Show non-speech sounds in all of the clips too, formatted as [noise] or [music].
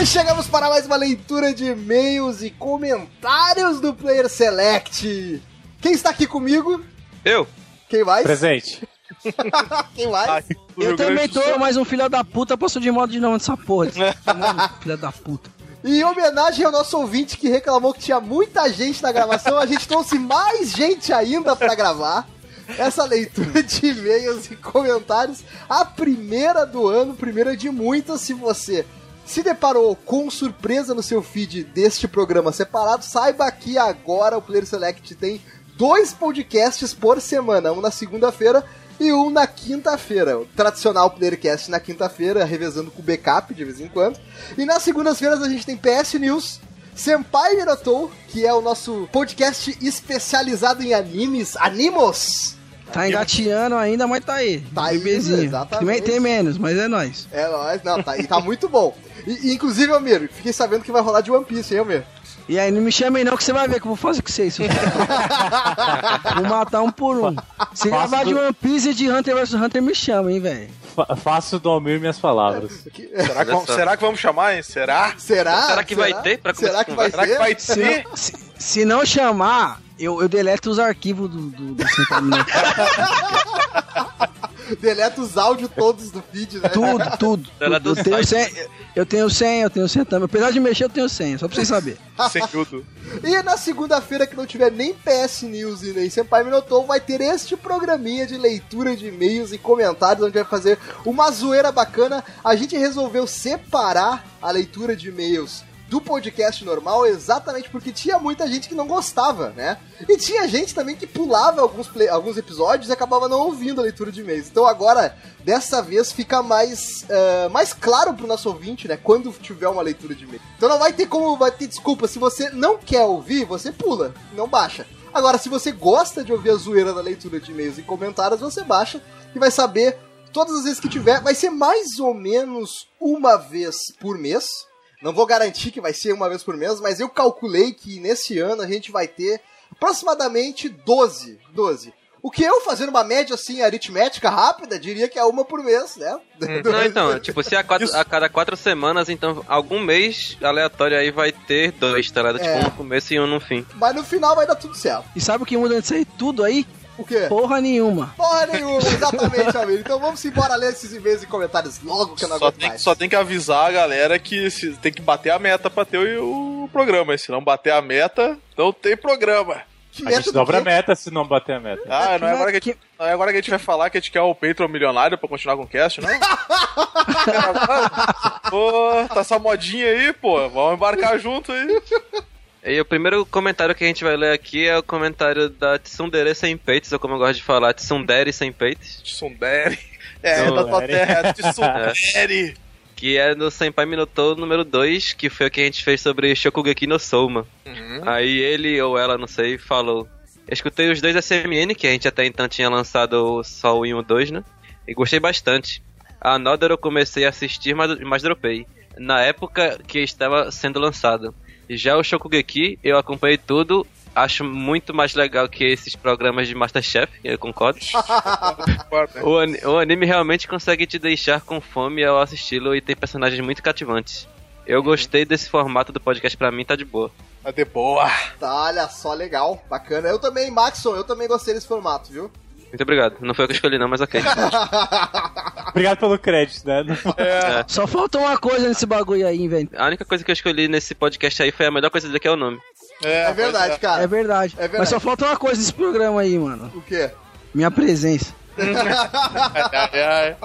E chegamos para mais uma leitura de e-mails e comentários do Player Select. Quem está aqui comigo? Eu. Quem mais? Presente. [laughs] Quem mais? Eu também tô, mas um filho da puta passou de modo de não nessa porra. [laughs] filho da puta. E em homenagem ao nosso ouvinte que reclamou que tinha muita gente na gravação, a gente trouxe mais gente ainda para gravar essa leitura de e-mails e comentários, a primeira do ano, primeira de muitas. Se você se deparou com surpresa no seu feed deste programa separado, saiba que agora o Player Select tem dois podcasts por semana, um na segunda-feira e um na quinta-feira. O tradicional Playercast na quinta-feira, revezando com backup de vez em quando. E nas segundas-feiras a gente tem PS News, Senpai Mirotou, que é o nosso podcast especializado em animes, animos. Tá engateando ainda, mas tá aí. Tá aí, bebezinho. exatamente. Tem menos, mas é nóis. É nóis, não, tá, e tá muito bom. E, inclusive, Almir, fiquei sabendo que vai rolar de One Piece, hein, Almir? E aí, não me chamem não, que você vai ver que eu vou fazer com vocês. [laughs] vou matar um por um. Se Faço gravar de do- One Piece e de Hunter vs Hunter, me chama, hein, velho. Fa- Faço do Almir minhas palavras. Será que, vamos- será que vamos chamar, hein? Será? Será? Será que vai ter pra Será a que vai Será ter? que vai Se ter? não, [laughs] se, se não chamar, eu, eu deleto os arquivos do, do, do. [laughs] Deleta os áudios todos do feed, né? Tudo, tudo. Eu tenho sites. 100, eu tenho 100, eu tenho 100 também. Apesar de mexer, eu tenho 100, só pra vocês saberem. [laughs] Sem tudo. E na segunda-feira, que não tiver nem PS News e nem Senpai Minotou, vai ter este programinha de leitura de e-mails e comentários, onde vai fazer uma zoeira bacana. A gente resolveu separar a leitura de e-mails do podcast normal exatamente porque tinha muita gente que não gostava, né? E tinha gente também que pulava alguns, play- alguns episódios e acabava não ouvindo a leitura de e-mails. Então agora, dessa vez, fica mais, eh, mais claro pro nosso ouvinte, né? Quando tiver uma leitura de e-mail. Então não vai ter como, vai ter desculpa. Se você não quer ouvir, você pula, não baixa. Agora, se você gosta de ouvir a zoeira da leitura de e-mails e comentários, você baixa e vai saber todas as vezes que tiver. Vai ser mais ou menos uma vez por mês. Não vou garantir que vai ser uma vez por mês, mas eu calculei que nesse ano a gente vai ter aproximadamente 12. 12. O que eu, fazendo uma média assim, aritmética rápida, diria que é uma por mês, né? [laughs] Não, então, tipo, se a, quatro- a cada quatro semanas, então algum mês aleatório aí vai ter dois, tá ligado? Tipo, É. um no começo e um no fim. Mas no final vai dar tudo certo. E sabe o que muda disso aí tudo aí? O quê? Porra nenhuma. Porra nenhuma, exatamente, amigo. Então vamos embora ler esses e-mails e comentários logo que eu não Só aguento tem, mais. só tem que avisar a galera que se- tem que bater a meta pra ter o, o programa. E se não bater a meta, não tem programa. Que A gente dobra a meta se não bater a meta. Ah, não é, agora que a gente, não é agora que a gente vai falar que a gente quer o Patreon milionário pra continuar com o cast, não? [laughs] pô, tá essa modinha aí, pô. Vamos embarcar junto aí. E o primeiro comentário que a gente vai ler aqui é o comentário da Tsundere Sem Peitos, ou como eu gosto de falar, Tsundere Sem Peitos, Tsundere. É, Tsundere. da tua terra, [laughs] Tsundere. que é no Senpai Minotou número 2, que foi o que a gente fez sobre Shokugeki no Souma. Aí ele ou ela, não sei, falou. Eu escutei os dois SMN, que a gente até então tinha lançado só o 1 e o 2, né? E gostei bastante. A Another eu comecei a assistir, mas, mas dropei. Na época que estava sendo lançado. Já o Shokugeki, eu acompanhei tudo. Acho muito mais legal que esses programas de Masterchef, eu [laughs] concordo. O, ani- o anime realmente consegue te deixar com fome ao assisti-lo e tem personagens muito cativantes. Eu gostei desse formato do podcast, pra mim tá de boa. Tá de boa. Tá, olha só, legal, bacana. Eu também, Maxon, eu também gostei desse formato, viu? Muito obrigado. Não foi eu que escolhi não, mas ok. [laughs] Obrigado pelo crédito, né? Só falta uma coisa nesse bagulho aí, velho. A única coisa que eu escolhi nesse podcast aí foi a melhor coisa dele, que é o nome. É verdade, cara. É verdade. É verdade. Mas só falta uma coisa nesse programa aí, mano. O quê? Minha presença. Ai, ai, ai.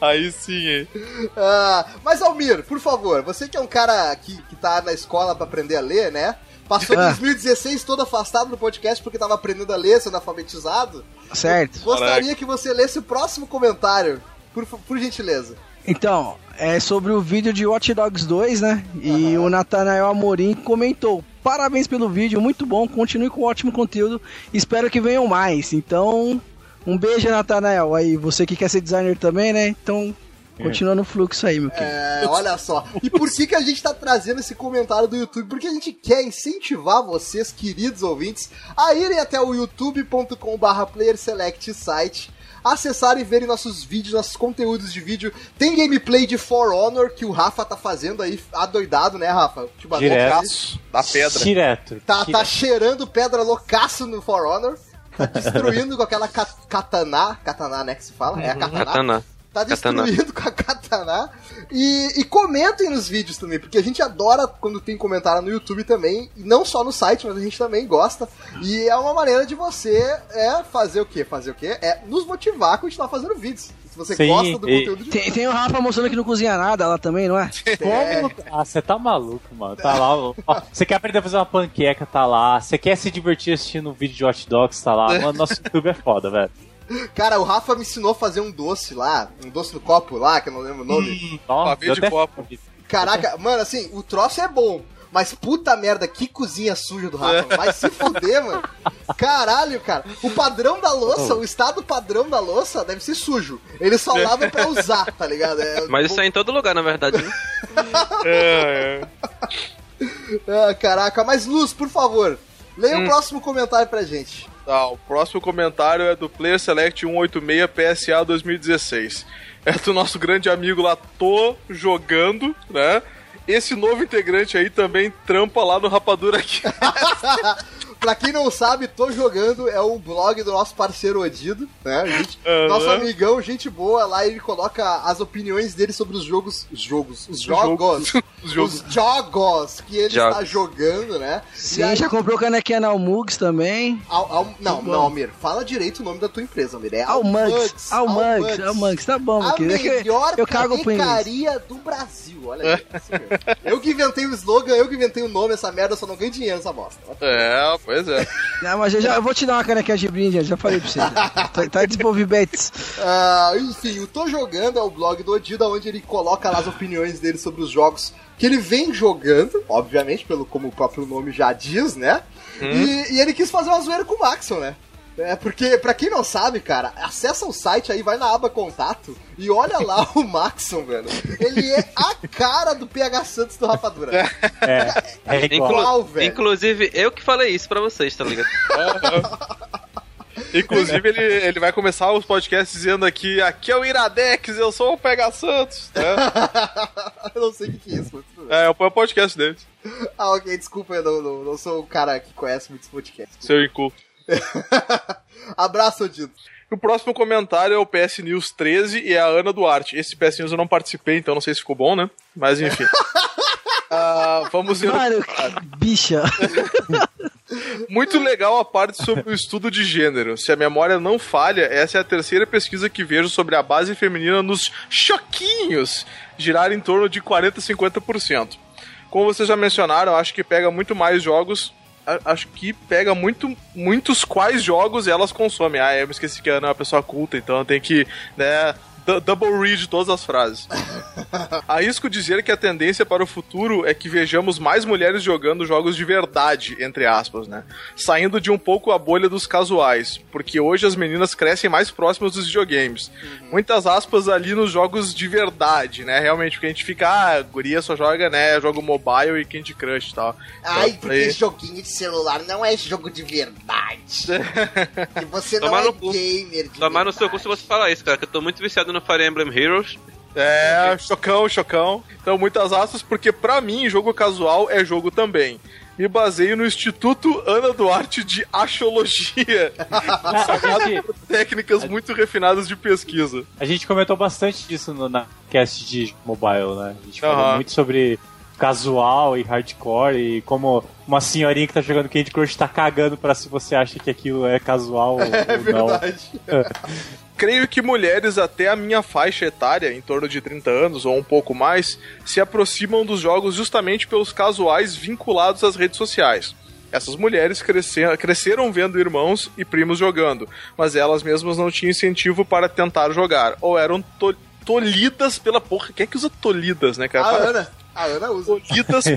Aí sim, hein? Ah, mas Almir, por favor, você que é um cara que, que tá na escola pra aprender a ler, né? Passou Ah. 2016 todo afastado do podcast porque tava aprendendo a ler, sendo alfabetizado. Certo? Gostaria que você lesse o próximo comentário, por, por gentileza. Então, é sobre o vídeo de Watch Dogs 2, né? E o Nathanael Amorim comentou: Parabéns pelo vídeo, muito bom, continue com ótimo conteúdo, espero que venham mais. Então, um beijo, Nathanael. Aí, você que quer ser designer também, né? Então, continua no fluxo aí, meu querido. É, olha só. E por que, que a gente tá trazendo esse comentário do YouTube? Porque a gente quer incentivar vocês, queridos ouvintes, a irem até o youtube.com/barra playerselect site, acessarem e verem nossos vídeos, nossos conteúdos de vídeo. Tem gameplay de For Honor que o Rafa tá fazendo aí, adoidado, né, Rafa? Te Direto. Da pedra. Direto. Tá, tá direto. cheirando pedra loucaço no For Honor. Tá destruindo com aquela ka- katana. Katana, né? Que se fala? É a katana. Katana. Tá Katana. destruindo com a katana. E, e comentem nos vídeos também, porque a gente adora quando tem comentário no YouTube também. E não só no site, mas a gente também gosta. E é uma maneira de você é fazer o quê? Fazer o quê? É nos motivar a continuar fazendo vídeos. Se você Sim, gosta do e- conteúdo de Tem, tem o Rafa mostrando que não cozinha nada lá também, não é? Como? Ah, você tá maluco, mano. Tá lá. Ó, Você quer aprender a fazer uma panqueca, tá lá. Você quer se divertir assistindo um vídeo de hot dogs, tá lá. Mano, nosso [laughs] YouTube é foda, velho. Cara, o Rafa me ensinou a fazer um doce lá, um doce no copo lá, que eu não lembro o nome. Nossa, Pavê de até copo. Caraca, mano, assim, o troço é bom. Mas puta merda, que cozinha suja do Rafa. Vai se fuder, mano. Caralho, cara. O padrão da louça, o estado padrão da louça deve ser sujo. Ele só lava pra usar, tá ligado? É, [laughs] Mas isso é em todo lugar, na verdade. Né? [laughs] É, é. Ah, caraca, mas Luz, por favor, leia o próximo comentário pra gente. Tá, o próximo comentário é do Player Select 186 PSA 2016. É do nosso grande amigo lá, Tô Jogando, né? Esse novo integrante aí também trampa lá no Rapadura aqui. [laughs] Pra quem não sabe, tô jogando, é o blog do nosso parceiro Odido, né? Gente- Aham. Nosso amigão, gente boa, lá ele coloca as opiniões dele sobre os jogos. Os jogos. Os jogos. [laughs] Os jogos. Os jogos que ele Jogos. está jogando, né? Sim, aí- já comprou canequinha na Almugs também. Al- Al- não, Tá não, Almir, fala direito o nome da tua empresa, Almir. É Almugs. Almugs. Almugs. Tá bom, A querido. É que melhor eu cago canecaria do Brasil, olha aí. assim mesmo. eu que inventei o slogan, eu que inventei o nome, essa merda, eu só não ganho dinheiro nessa bosta. É, pois é. Não, mas eu, já, eu vou te dar uma canequinha de brinde, eu já falei pra você. tá, tá desenvolvimentos. Ah, enfim, o Tô Jogando é o blog do Odida, onde ele coloca lá as opiniões dele sobre os jogos que ele vem jogando, obviamente, pelo como o próprio nome já diz, né? E, e ele quis fazer uma zoeira com o Maxon, né? É porque, pra quem não sabe, cara, acessa o site aí, vai na aba contato e olha lá [laughs] o Maxon, velho. Ele é a cara do PH Santos do Rapadura. É, é igual. Inclu- Igual, velho. Inclusive, eu que falei isso pra vocês, tá ligado? Inclusive, ele, ele vai começar os podcasts dizendo aqui: aqui é o Iradex, eu sou o Pega Santos. né? [laughs] eu não sei o que que é isso, mas tudo bem. É, é o podcast dele, Ah, ok, desculpa, eu não, não, não sou o cara que conhece muitos podcasts. seu inculto. [laughs] Abraço, Odito. O próximo comentário é o PS News 13 e é a Ana Duarte. Esse PS News eu não participei, então não sei se ficou bom, né? Mas enfim. [laughs] Ah, vamos ver. Mano, bicha. [laughs] Muito legal a parte sobre o estudo de gênero. Se a memória não falha, essa é a terceira pesquisa que vejo sobre a base feminina nos choquinhos girar em torno de 40 a 50%. Como vocês já mencionaram, acho que pega muito mais jogos. Acho que pega muito, muitos quais jogos elas consomem. Ah, eu me esqueci que a Ana é uma pessoa culta, então tenho que, né, double read todas as frases. Arrisco dizer que a tendência para o futuro é que vejamos mais mulheres jogando jogos de verdade, entre aspas, né? Saindo de um pouco a bolha dos casuais, porque hoje as meninas crescem mais próximas dos videogames. Muitas aspas ali nos jogos de verdade, né? Realmente, porque a gente fica, ah, guria só joga, né, jogo mobile e Candy Crush e tal. Ai, Então, porque aí- joguinho de celular não é jogo de verdade. [laughs] e você não Tomar é no cu. gamer de Tomar no seu verdade. cu se você falar isso, cara, que eu tô muito viciado no Fire Emblem Heroes. É, chocão, chocão. Então, muitas aspas, porque pra mim, jogo casual é jogo também. Me baseio no Instituto Ana Duarte de Axologia, [laughs] A gente, técnicas muito refinadas de pesquisa. a gente comentou bastante disso no, na cast de mobile, né? A gente falou Aham. muito sobre casual e hardcore e como uma senhorinha que tá jogando Candy Crush tá cagando pra se você acha que aquilo é casual ou, [laughs] É ou não. verdade. [laughs] Creio que mulheres até a minha faixa etária, em torno de 30 anos ou um pouco mais, se aproximam dos jogos justamente pelos casuais vinculados às redes sociais. Essas mulheres cresceram, cresceram vendo irmãos e primos jogando, mas elas mesmas não tinham incentivo para tentar jogar, ou eram to- tolhidas pela porra. Quem é que usa tolhidas, né, cara? A Ana. A Ana usa.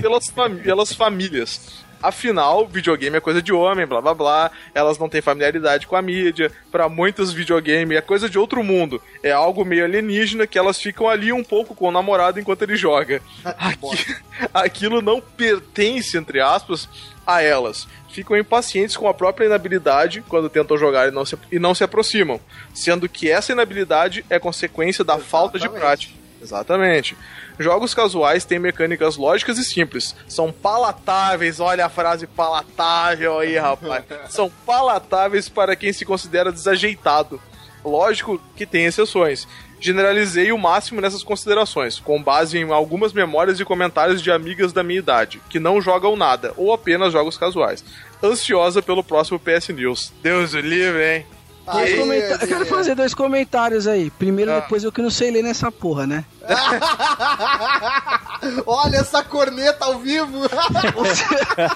pelas, fami- [laughs] pelas famílias. Afinal, videogame é coisa de homem, blá blá blá. Elas não têm familiaridade com a mídia. Pra muitos, videogame é coisa de outro mundo. É algo meio alienígena que elas ficam ali um pouco com o namorado enquanto ele joga. Aqui- [laughs] aquilo não pertence, entre aspas, a elas. Ficam impacientes com a própria inabilidade quando tentam jogar e não se, e não se aproximam, sendo que essa inabilidade é consequência da falta de prática. Exatamente. Jogos casuais têm mecânicas lógicas e simples. São palatáveis, olha a frase palatável aí, [laughs] rapaz. São palatáveis para quem se considera desajeitado. Lógico que tem exceções. Generalizei o máximo nessas considerações, com base em algumas memórias e comentários de amigas da minha idade, que não jogam nada, ou apenas jogos casuais. Ansiosa pelo próximo PS News. Deus o livre, hein? Dois Aí, Eu quero fazer dois comentários aí. Primeiro, Ah. depois eu que não sei ler nessa porra, né? [laughs] Olha essa corneta ao vivo! [laughs] O, se-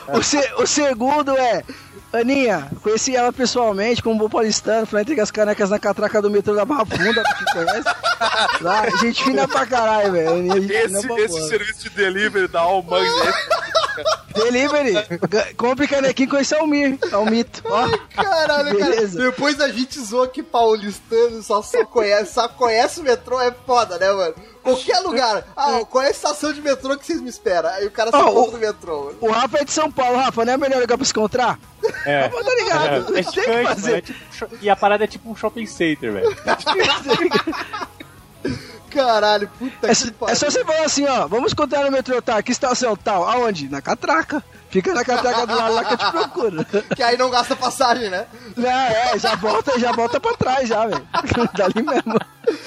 o se- o segundo é. Aninha, conheci ela pessoalmente como bom paulistano, foi entregar as canecas na catraca do metrô da Barra Funda, quem conhece. Lá, gente fina pra caralho, velho. Esse, esse serviço de delivery da Almang [laughs] Delivery. Compre canequinho com esse Almir. Almito. Ó. Caralho, Beleza. cara. Depois a gente zoa que paulistano só, só conhece, só conhece o metrô, é foda, né, mano? Qualquer lugar. Ah, qual é a estação de metrô que vocês me esperam? Aí o cara só Ó, conta do metrô, mano. O Rafa é de São Paulo, Rafa, não é o melhor lugar pra se encontrar? É. Mas tá ligado? É, é tem que gigante, mano, é fazer. tipo e a parada é tipo um shopping center, velho. [laughs] [laughs] Caralho, puta É, que só- pariu. é só você falar assim, ó, vamos encontrar no metrô, tá? Que estação tal? Aonde? Na catraca. Fica na catraca do lado lá que eu te procuro. [laughs] Que aí não gasta passagem, né? Não, é, já volta, já volta pra trás já, velho. [laughs] Dali mesmo.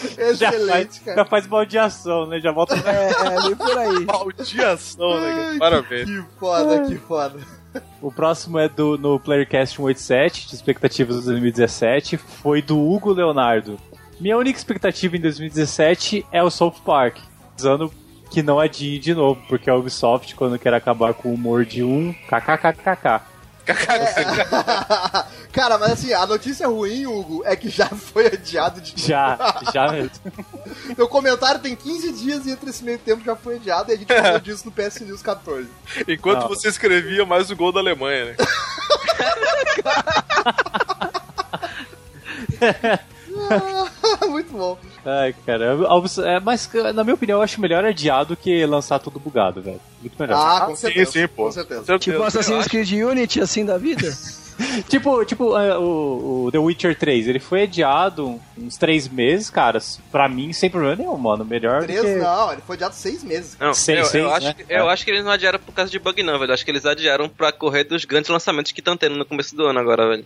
Já Excelente, faz, cara. já faz baldeação, né? Já volta pra... É, é ali por aí. [laughs] Baldeação, né? Parabéns. Que foda, que foda. O próximo é do no Playercast 187, de expectativas de 2017. Foi do Hugo Leonardo. Minha única expectativa em 2017 é o South Park. Avisando que não adie de novo, porque a Ubisoft, quando quer acabar com o humor de um, kkkk. [laughs] Cara, mas assim, a notícia ruim, Hugo, é que já foi adiado de Já, já mesmo. [laughs] Meu comentário tem 15 dias e entre esse meio tempo já foi adiado e a gente falou disso no PS News 14. Enquanto Não. você escrevia mais o gol da Alemanha, né? [laughs] Muito bom. Ai, cara. É, mas, na minha opinião, eu acho melhor adiado que lançar tudo bugado, velho. Muito melhor. Ah, com sim, certeza. sim, pô. Com certeza. Certeza. Tipo Assassin's Creed Unity, assim, da vida. [laughs] Tipo, tipo é, o, o The Witcher 3, ele foi adiado uns três meses, cara. Pra mim, sem problema nenhum, mano. Melhor do Três que... não, ele foi adiado seis meses. Não, Seis, eu, seis, eu, acho, né? que- eu É. acho que eles não adiaram por causa de bug, não, velho. Eu acho que eles adiaram pra correr dos grandes lançamentos que estão tendo no começo do ano agora, velho.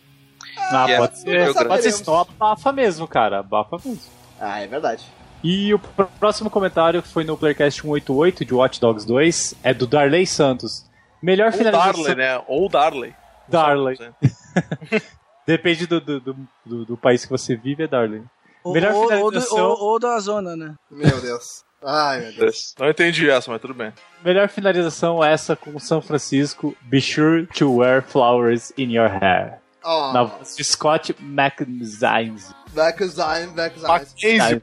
Ah, Que é- pode ser. Pode ser saberemos. só abafa mesmo, cara. Abafa mesmo. Ah, é verdade. E o pr- próximo comentário que foi no Playcast 188 de Watch Dogs 2 é do Darley Santos. Melhor Ou finalização. Darley, né? Ou Darley. Darley. [laughs] Depende do, do, do, do- país que você vive, é Darley. Ou, Melhor ou, ou, finalização. ou- ou da zona, né? Meu Deus. Ai, meu Deus. Não entendi essa, mas tudo bem. Melhor finalização essa com São Francisco. Be sure to wear flowers in your hair. Ó, Na voz de Scott McZines. Max Zine, Max Zine.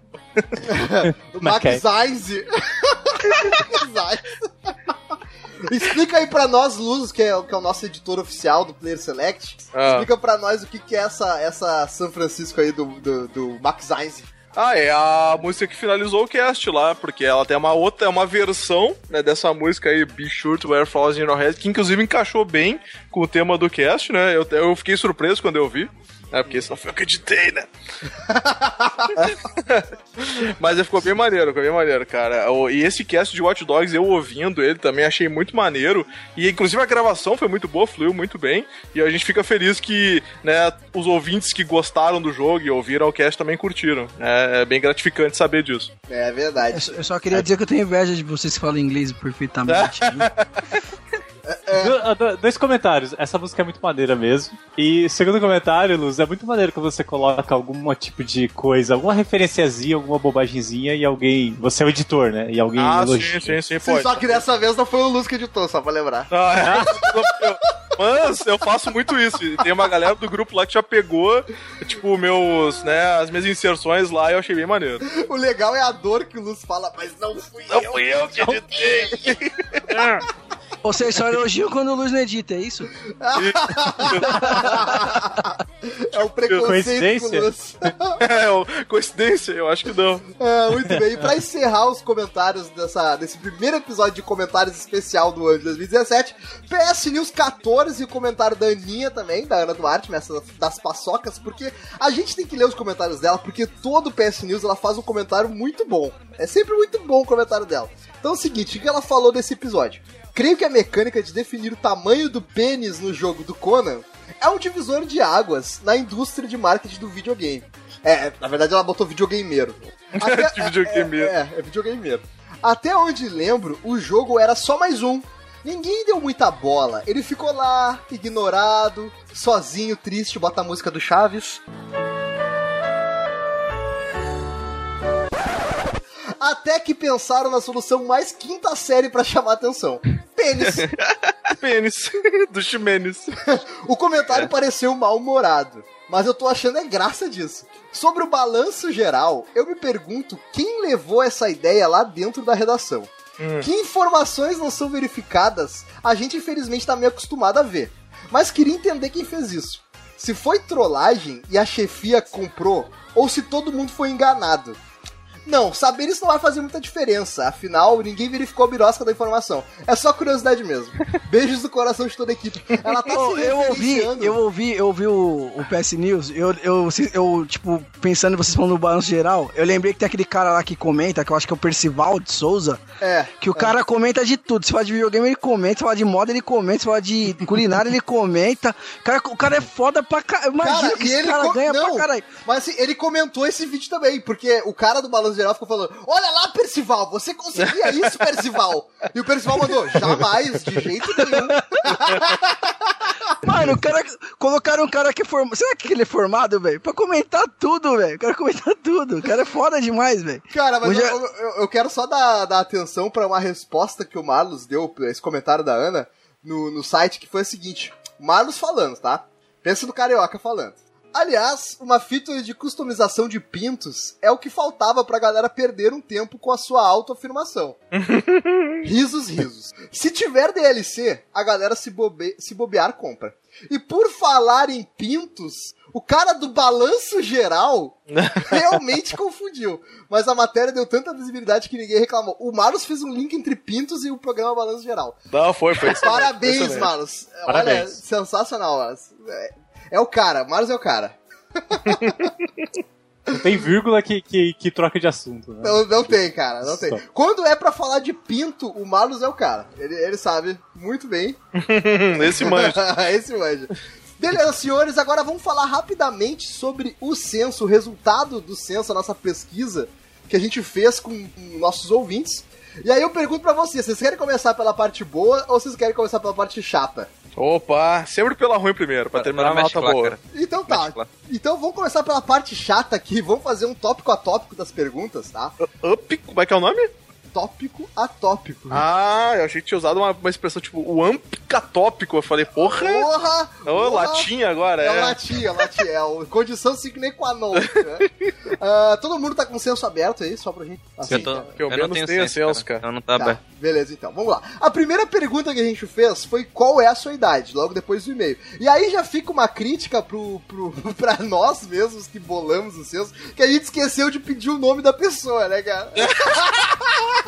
Max Zine. Explica aí pra nós, Luz, que é, que é o nosso editor oficial do Player Select. Ah. Explica pra nós o que, que é essa, essa São Francisco aí do, do, do Max Zine. Ah, é a música que finalizou o cast lá, porque ela tem uma outra, é uma versão né, dessa música aí, Be Sure to Wear Flowers in Your Head, que inclusive encaixou bem com o tema do cast, né? Eu, eu fiquei surpreso quando eu vi. É, porque senão foi eu que editei, né? [laughs] Mas ficou bem maneiro, ficou bem maneiro, cara. E esse cast de Watch Dogs, eu ouvindo ele também, achei muito maneiro. E inclusive a gravação foi muito boa, fluiu muito bem. E a gente fica feliz que né, os ouvintes que gostaram do jogo e ouviram o cast também curtiram. É, é bem gratificante saber disso. É verdade. Eu só queria dizer que eu tenho inveja de vocês que falam inglês perfeitamente. [laughs] Do- ah, do- dois comentários. Essa música é muito maneira mesmo. E segundo comentário, Luz, é muito maneiro quando você coloca algum tipo de coisa, alguma referenciazinha, alguma bobagemzinha e alguém. Você é o editor, né? E alguém Ah, elogia. sim, sim, sim, pode. só que dessa vez não foi o Luz que editou, só pra lembrar. Ah, é. Eu- Mas eu faço muito isso. E Tem uma galera do grupo lá que já pegou, tipo, meus, né, as minhas inserções lá e eu achei bem maneiro. O legal é a dor que o Luz fala, mas não fui Não eu. fui eu que editei. [laughs] Vocês só elogiam quando o Luiz não edita, é isso? é o preconceito Coincidência? com Luz. É, ó, coincidência? Eu acho que não. É, muito bem. E pra encerrar os comentários dessa, desse primeiro episódio de comentários especial do ano de 2017, PS News 14 e o comentário da Aninha também, da Ana Duarte, nessa das paçocas, porque a gente tem que ler os comentários dela, porque todo PS News ela faz um comentário muito bom. É sempre muito bom o comentário dela. Então é o seguinte, o que ela falou desse episódio? Creio que a mecânica de definir o tamanho do pênis no jogo do Conan é um divisor de águas na indústria de marketing do videogame. É, na verdade ela botou videogameiro. [laughs] De videogameiro. É, é, é videogameiro. Até onde lembro, o jogo era só mais um. Ninguém deu muita bola. Ele ficou lá, ignorado, sozinho, triste, bota a música do Chaves. Até que pensaram na solução mais quinta série pra chamar atenção. Pênis. [laughs] Pênis. [laughs] Do Ximenes. O comentário pareceu mal-humorado, mas eu tô achando é graça disso. Sobre o balanço geral, eu me pergunto quem levou essa ideia lá dentro da redação. Que informações não são verificadas, a gente infelizmente tá meio acostumado a ver. Mas queria entender quem fez isso. Se foi trollagem e a chefia comprou, ou se todo mundo foi enganado. Não, saber isso não vai fazer muita diferença. Afinal, ninguém verificou a birosca da informação. É só curiosidade mesmo. Beijos do coração de toda a equipe. Ela tá se eu ouvi, eu ouvi, eu ouvi o, o PS News, eu, eu, eu, tipo, pensando em vocês falando no balanço geral, eu lembrei que tem aquele cara lá que comenta, que eu acho que é o Percival de Souza, É. que o cara comenta de tudo. Se fala de videogame, ele comenta, se fala de moda, ele comenta, se fala de culinária, ele comenta. O cara, o cara é foda pra caralho. Imagina Cara, que esse ele cara ganha não, pra caralho. Mas assim, ele comentou esse vídeo também, porque o cara do Balanço Geral ficou falando: Olha lá, Percival, você conseguia isso, Percival? E o Percival mandou: Jamais, de jeito nenhum. [laughs] Mano, o cara. Colocaram um cara que é formado. Será que ele é formado, velho? Pra comentar tudo, velho. O cara comentar tudo. O cara é foda demais, velho. Cara, mas Hoje eu, eu- eu quero só dar, dar atenção pra uma resposta que o Marlos deu esse comentário da Ana no, no site, que foi o seguinte: Marlos falando, tá? Pensa no carioca falando. Aliás, uma fita de customização de pintos é o que faltava pra galera perder um tempo com a sua autoafirmação. [laughs] risos, risos. Se tiver DLC, a galera se, bobe se bobear compra. E por falar em pintos, o cara do balanço geral [laughs] realmente confundiu. Mas a matéria deu tanta visibilidade que ninguém reclamou. O Marlos fez um link entre pintos e o programa Balanço Geral. Não, foi, foi. [laughs] Parabéns. Marlos. Olha, Parabéns. sensacional, Marlos. É, o cara, Marlos é o cara. Não tem vírgula que, que, que troca de assunto, né? Não, não tem, cara, não tem. Só. Quando é pra falar de pinto, o Marlos é o cara. Ele, ele sabe muito bem. [laughs] Esse manjo. [laughs] Esse manja. Beleza, senhores, agora vamos falar rapidamente sobre o censo, o resultado do censo, a nossa pesquisa que a gente fez com com nossos ouvintes. E aí eu pergunto pra vocês, vocês querem começar pela parte boa ou vocês querem começar pela parte chata? Opa, sempre pela ruim primeiro, pra terminar na nota mesclar, boa. cara. Então tá. Então vamos começar pela parte chata aqui, vamos fazer um tópico a tópico das perguntas, tá? Up, como é que é o nome? Tópico a tópico. Ah, eu achei que tinha usado uma, uma expressão tipo o ampicatópico. Eu falei, porra! Porra! Ô, porra. latinha agora, É é. latim, é latim, é o condição sine qua non. Né? [laughs] Ah, todo mundo tá com o senso aberto aí, só pra gente. Assim, eu tô, cara. eu eu menos não tenho tenho senso, senso, cara. Então não tá, Tá, aberto. beleza, então, vamos lá. A primeira pergunta que a gente fez foi qual é a sua idade, logo depois do e-mail. E aí já fica uma crítica pro, pro, [laughs] pra nós mesmos que bolamos o censo, que a gente esqueceu de pedir o nome da pessoa, né, cara? [laughs]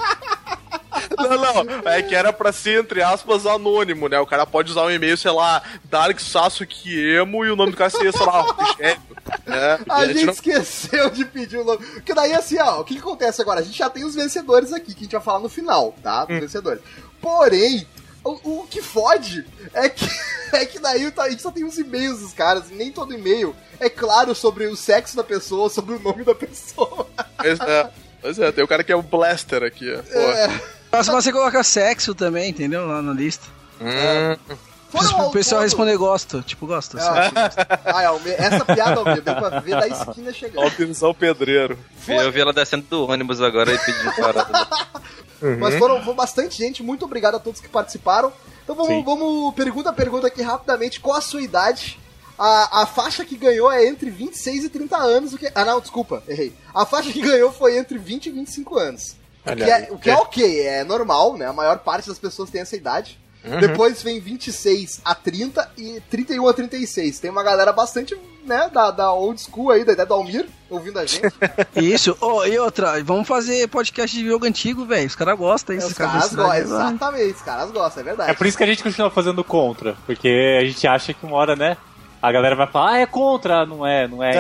Não, não, é que era pra ser, entre aspas, anônimo, né? O cara pode usar um e-mail, sei lá, Dark Sasuke Emo e o nome do cara seria, sei lá, Rogério, né? A E gente não- esqueceu de pedir o nome. Porque daí, assim, ó, o que, que acontece agora? A gente já tem os vencedores aqui, que a gente vai falar no final, tá? Os vencedores. Porém, o, o que fode é que, [laughs] é que daí a gente só tem os e-mails dos caras, e nem todo e-mail é claro sobre o sexo da pessoa, sobre o nome da pessoa. É, pois é, tem o cara que é o Blaster aqui, ó. É, Mas você coloca sexo também, entendeu? Lá na lista. Hum, foram ao o pessoal todo- responder gosto. Tipo, gosto. assim. Ah, ah, é, Alme- essa piada, Almeida, deu pra ver da esquina chegando. Atenção pedreiro. Eu vi ela descendo do ônibus agora e pedindo parada. [laughs] Mas foram, foram bastante gente, muito obrigado a todos que participaram. Então vamos, Sim. vamos pergunta a pergunta aqui rapidamente. Qual a sua idade? A, a faixa que ganhou é entre 26 e 30 anos. O que, ah, não, desculpa, errei. A faixa que ganhou foi entre 20 e 25 anos. O que, é, o que é ok, é normal, né? A maior parte das pessoas tem essa idade. Uhum. Depois vem 26 a 30 e 31 a 36. Tem uma galera bastante, né, da, da old school aí, da ideia do Almir, ouvindo a gente. [laughs] Isso. Oh, e outra, vamos fazer podcast de jogo antigo, velho. Os caras gostam, hein? Os caras gostam, exatamente. Os caras gostam, é verdade. É por isso que a gente continua fazendo contra. Porque a gente acha que uma hora, né, a galera vai falar, ah, é contra. Não é, não é.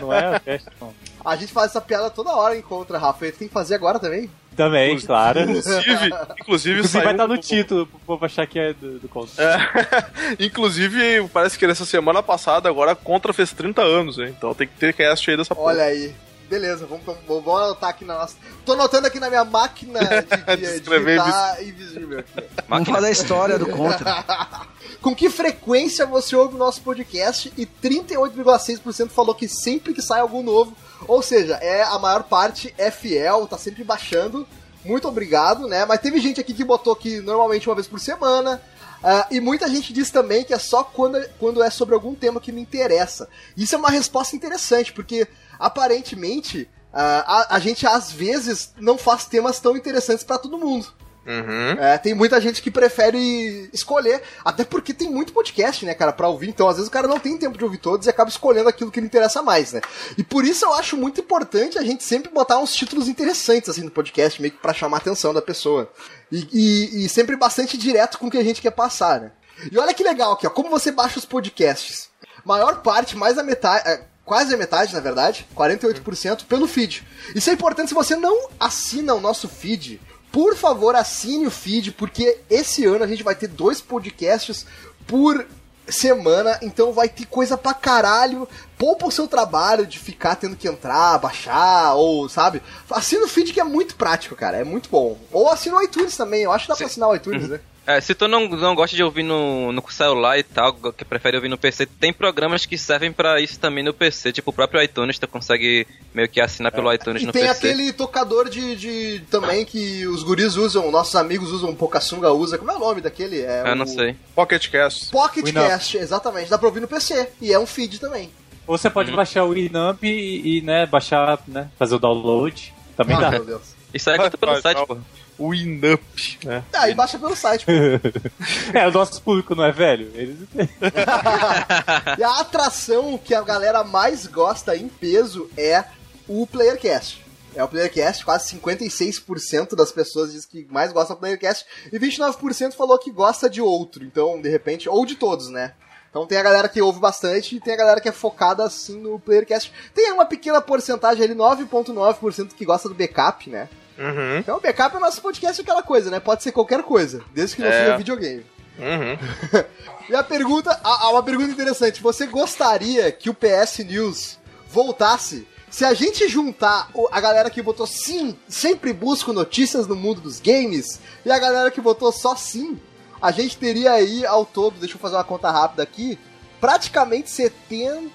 não é, não. A gente faz essa piada toda hora em contra, Rafa. E tem que fazer agora também. Também, inclusive, claro. Inclusive, inclusive, inclusive vai estar no título, pro povo achar que é do, do Contra. É. [laughs] inclusive, parece que nessa semana passada, agora a Contra fez 30 anos, hein? Então tem que ter cast aí dessa porra. Olha aí. Beleza, vamos, vamos, vamos anotar aqui na nossa. Tô anotando aqui na minha máquina de, [laughs] de, de escrever invisível. Aqui. Vamos falar da história do Contra. [laughs] Com que frequência você ouve o nosso podcast? E 38,6% falou que sempre que sai algum novo ou seja, é a maior parte é fiel, tá sempre baixando. Muito obrigado, né? Mas teve gente aqui que botou que normalmente uma vez por semana. Uh, e muita gente diz também que é só quando, quando é sobre algum tema que me interessa. Isso é uma resposta interessante, porque aparentemente uh, a, a gente às vezes não faz temas tão interessantes para todo mundo. Uhum. É, tem muita gente que prefere escolher, até porque tem muito podcast, né, cara, pra ouvir. Então, às vezes o cara não tem tempo de ouvir todos e acaba escolhendo aquilo que lhe interessa mais, né? E por isso eu acho muito importante a gente sempre botar uns títulos interessantes, assim, no podcast, meio que pra chamar a atenção da pessoa. E, e, e sempre bastante direto com o que a gente quer passar, né? E olha que legal aqui, ó, como você baixa os podcasts. Maior parte, mais da metade. Quase a metade, na verdade, 48%, pelo feed. Isso é importante se você não assina o nosso feed por favor, assine o feed, porque esse ano a gente vai ter dois podcasts por semana, então vai ter coisa pra caralho. Poupa o seu trabalho de ficar tendo que entrar, baixar, ou sabe? Assina o feed que é muito prático, cara, é muito bom. Ou assina o iTunes também, eu acho que dá Sim. pra assinar o iTunes, uhum. né? É, se tu não, não gosta de ouvir no, no celular e tal, que prefere ouvir no PC, tem programas que servem para isso também no PC, tipo o próprio iTunes, tu consegue meio que assinar pelo é. iTunes e no tem PC. tem aquele tocador de, de também que os guris usam, nossos amigos usam, Pocassunga usa, como é o nome daquele? É Eu o... não sei. Pocket Cast. Pocket Cast, exatamente, dá pra ouvir no PC, e é um feed também. Ou você pode uhum. baixar o Winamp e, e, né, baixar, né, fazer o download, também ah, dá. Meu Deus. Isso aí é pelo site, pô. Winup. Né? Ah, aí baixa pelo site. Pô. [laughs] é, o nosso público não é velho? Eles... [laughs] e a atração que a galera mais gosta em peso é o Playercast. É o Playercast, quase 56% das pessoas diz que mais gosta do Playercast e 29% falou que gosta de outro. Então, de repente, ou de todos, né? Então tem a galera que ouve bastante e tem a galera que é focada assim no Playercast. Tem uma pequena porcentagem ali, 9.9% que gosta do backup, né? Uhum. Então o backup é nosso podcast aquela coisa, né? Pode ser qualquer coisa, desde que não é. seja videogame. Uhum. [laughs] e a pergunta, há uma pergunta interessante. Você gostaria que o PS News voltasse se a gente juntar a galera que botou sim, sempre busco notícias no mundo dos games, e a galera que botou só sim, a gente teria aí ao todo, deixa eu fazer uma conta rápida aqui, praticamente 70.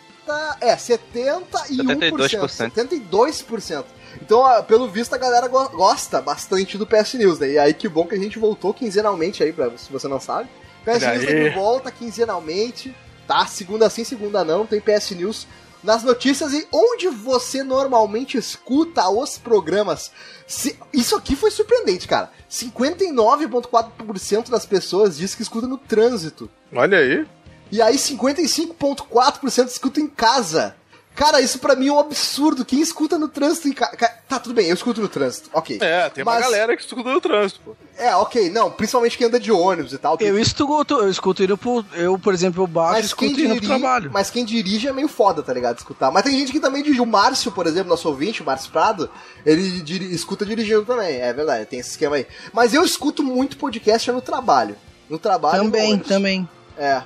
É, 71%. 72%. 72%. Então, pelo visto, a galera go gosta bastante do PS News, né? E aí que bom que a gente voltou quinzenalmente aí, pra, se você não sabe. PS News tá de volta quinzenalmente, tá? Segunda sim, segunda não, tem PS News nas notícias e onde você normalmente escuta os programas. Se, isso aqui foi surpreendente, cara. 59,4% das pessoas diz que escuta no trânsito. Olha aí. E aí 55,4% escuta em casa. Cara, isso pra mim é um absurdo. Quem escuta no trânsito em casa. Tá, tudo bem, eu escuto no trânsito, ok. É, tem uma galera que escuta no trânsito, pô. É, ok, não, principalmente quem anda de ônibus e tal. Eu escuto, eu escuto indo pro. Eu, por exemplo, eu baixo e escuto indo pro trabalho. Mas quem dirige é meio foda, tá ligado? Escutar. Mas tem gente que também dirige. O Márcio, por exemplo, nosso ouvinte, o Márcio Prado, ele diri... escuta dirigindo também. É verdade, tem esse esquema aí. Mas eu escuto muito podcast no trabalho. No trabalho. Também, também. É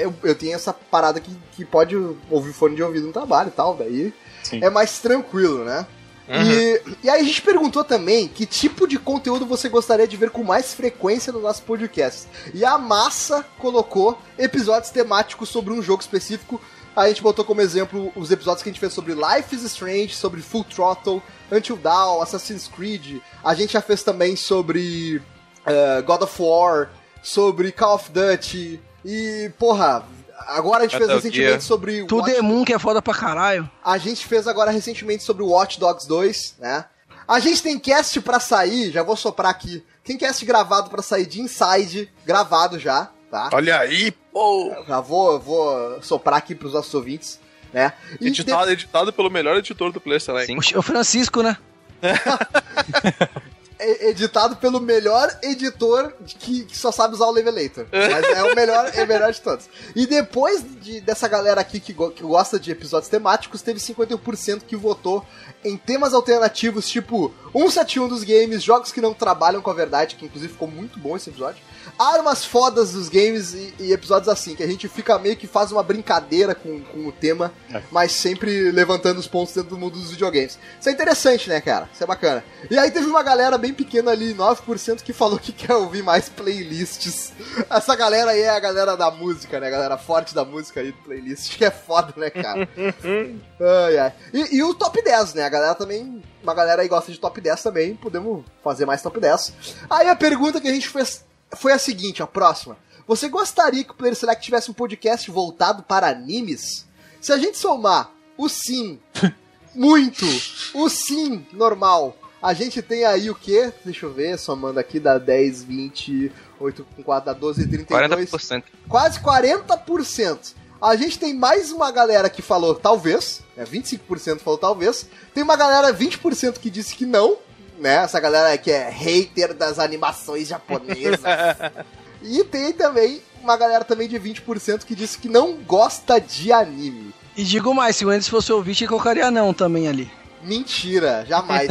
eu, eu tenho essa parada que, que pode ouvir fone de ouvido no trabalho e tal, daí Sim. é mais tranquilo, né? Uhum. E, e aí a gente perguntou também que tipo de conteúdo você gostaria de ver com mais frequência no nosso podcast. E a Massa colocou episódios temáticos sobre um jogo específico. A gente botou como exemplo os episódios que a gente fez sobre Life is Strange, sobre Full Throttle, Until Dawn, Assassin's Creed. A gente já fez também sobre uh, God of War, sobre Call of Duty, e, porra, agora a gente fez recentemente sobre. Tudo Watch... é Moon que é foda pra caralho. A gente fez agora recentemente sobre o Watch Dogs 2, né? A gente tem cast pra sair, já vou soprar aqui. Tem cast gravado pra sair de Inside, gravado já, tá? Olha aí, pô! Já vou, vou soprar aqui pros nossos ouvintes, né? E Editado, editado pelo melhor editor do Play Select. Sim. O, o Francisco, né? [laughs] é editado pelo melhor editor que, que só sabe usar o Levelator. Mas é o melhor, é o melhor de todos. E depois de, dessa galera aqui que, go- que gosta de episódios temáticos, teve 51% que votou em temas alternativos, tipo 171 dos games, jogos que não trabalham com a verdade, que inclusive ficou muito bom esse episódio. Armas fodas dos games e, e episódios assim, que a gente fica meio que faz uma brincadeira com, com o tema, É. mas sempre levantando os pontos dentro do mundo dos videogames. Isso é interessante, né, cara? Isso é bacana. E aí teve uma galera bem pequena ali, 9%, que falou que quer ouvir mais playlists. [laughs] Essa galera aí é a galera da música, né? A galera forte da música aí playlist, que [laughs] é foda, né, cara? [laughs] ai, ai. E, e o top 10, né? A galera também. Uma galera aí gosta de top 10 também. Podemos fazer mais top 10. Aí a pergunta que a gente fez foi a seguinte, a próxima. Você gostaria que o Player Select tivesse um podcast voltado para animes? Se a gente somar o sim, [laughs] muito, o sim normal, a gente tem aí o quê? Deixa eu ver, somando aqui, dá 10, 20, 8 com 4, dá 12, 32 40%. quase 40%. A gente tem mais uma galera que falou talvez, né, 25% falou talvez. Tem uma galera 20% que disse que não, né? Essa galera que é hater das animações japonesas. [laughs] e tem também uma galera também de 20% que disse que não gosta de anime. E digo mais, se o Andes fosse ouvinte, ele colocaria não também ali. Mentira, jamais.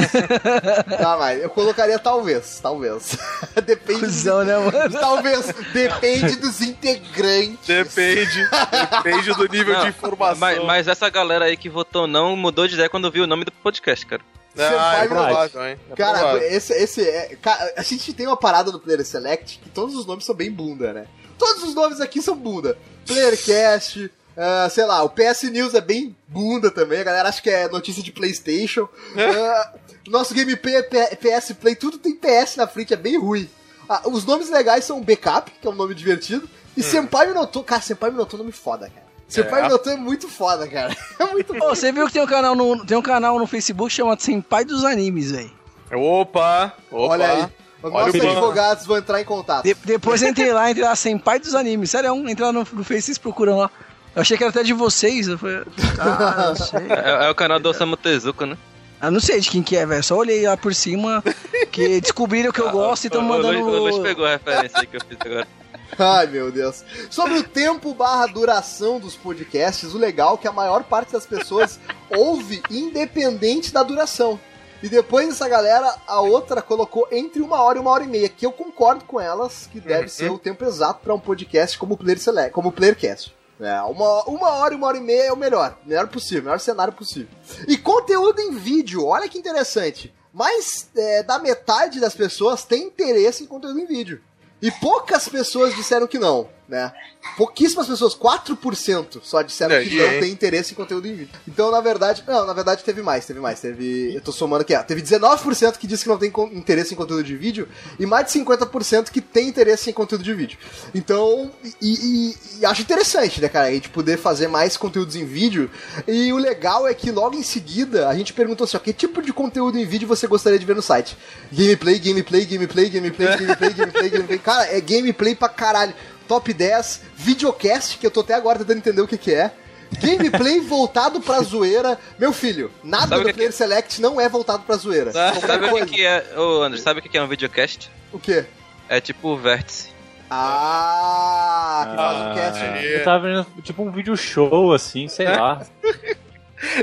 [laughs] jamais. Eu colocaria talvez, talvez. [laughs] Depende. Cusão, né, mano? Talvez. Depende dos integrantes. Depende, depende do nível Não, de informação. Mas, mas essa galera aí que votou não mudou de ideia quando viu o nome do podcast, cara. Ah, é Senpai provável, hein? É Cara, provável. esse, esse é. Cara, a gente tem uma parada no Player Select que todos os nomes são bem bunda, né? Todos os nomes aqui são bunda. Playercast, [laughs] ah, sei lá, o PS News é bem bunda também. A galera acha que é notícia de PlayStation. Ah, nosso gameplay é P- PS Play, tudo tem PS na frente, é bem ruim. Ah, os nomes legais são Backup, que é um nome divertido, e Senpai Minotauro. Cara, Senpai Minotauro é um nome foda, cara. Senpai Minotauro é muito foda, cara. [laughs] É muito Ô, você viu que tem um canal no, tem um canal no Facebook chamado Senpai dos Animes, velho. Opa, opa. Olha aí. Os nossos o advogados vão entrar em contato. De- depois entrei lá, entrei lá, Senpai dos Animes. Sério, entra lá no, no Face, vocês procuram lá. Eu achei que era até de vocês. Eu falei, ah, não sei. [laughs] É, é o canal do Osamu Tezuka, né? Ah, não sei de quem que é, velho. Só olhei lá por cima, que descobriram que eu gosto e estão O- o mandando... Luiz- O Luiz pegou a referência aí que eu fiz agora. Ai, meu Deus. Sobre o tempo barra duração dos podcasts, o legal é que a maior parte das pessoas [laughs] ouve independente da duração. E depois dessa galera, a outra colocou entre uma hora e uma hora e meia, que eu concordo com elas que deve ser o tempo exato para um podcast como o Player Select, como o Playercast. É, uma, uma hora e uma hora e meia é o melhor. Melhor possível, melhor cenário possível. E conteúdo em vídeo, olha que interessante. Mais é, da metade das pessoas tem interesse em conteúdo em vídeo. E poucas pessoas disseram que não, né? Pouquíssimas pessoas, 4% só disseram É, que não aí? tem interesse em conteúdo em vídeo. Então, na verdade, não, na verdade teve mais, teve mais. Teve, eu tô somando aqui, ó, teve 19% que disse que não tem interesse em conteúdo de vídeo e mais de 50% que tem interesse em conteúdo de vídeo. Então, e, e- e acho interessante, né, cara, a gente poder fazer mais conteúdos em vídeo. E o legal é que logo em seguida a gente perguntou assim, ó, que tipo de conteúdo em vídeo você gostaria de ver no site? Gameplay, gameplay, gameplay, gameplay, gameplay, gameplay, gameplay. Cara, é gameplay pra caralho. Top 10, videocast, que eu tô até agora tentando entender o que que é. Gameplay [laughs] voltado pra zoeira. Meu filho, nada Sabe do que Player Select não é voltado pra zoeira. Sabe o que, coisa. que é, ô André, sabe o que que é um videocast? O quê? É tipo o vértice. Ah, que faz um cast. Ah, Eu tava vendo tipo um vídeo show, assim, sei lá. [laughs]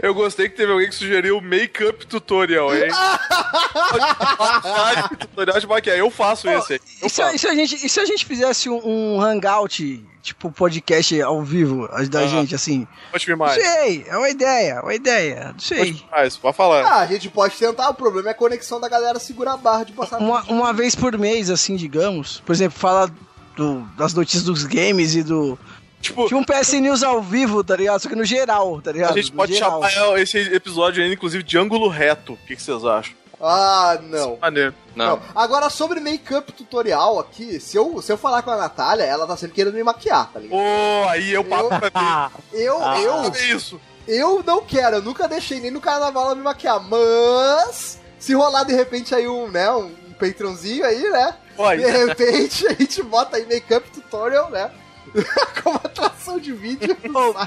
Eu gostei que teve alguém que sugeriu o make-up tutorial, hein? [laughs] tutorial de maquiagem. Eu faço esse aí. Eu E se, a, faço. e se a gente, e se a gente fizesse um, um hangout, tipo podcast ao vivo, da Ah. gente, assim? Conte-me Não mais. sei, é uma ideia, é uma ideia, não sei. Conte-me mais, pode falar. Ah, a gente pode tentar, o problema é a conexão da galera segurar a barra de passar. Uma, uma vez por mês, assim, digamos. Por exemplo, fala do- das notícias dos games e do. Tipo, Tipo um PS News ao vivo, tá ligado? Só que no geral, tá ligado? a gente No pode geral. chamar esse episódio ainda, inclusive, de ângulo reto. O que, que vocês acham? Ah, não. Maneiro. Não. Não. Agora, sobre make-up tutorial aqui, se eu, se eu falar com a Natália, ela tá sempre querendo me maquiar, tá ligado? Ô, aí eu pago pra mim. [laughs] Eu, Ah. eu, É isso. eu não quero, eu nunca deixei nem no carnaval ela me maquiar, mas Se rolar de repente aí um, né, um, um Patreonzinho aí, né? Pode. De repente a gente bota aí Makeup Tutorial, né? [laughs] Como atração de vídeo.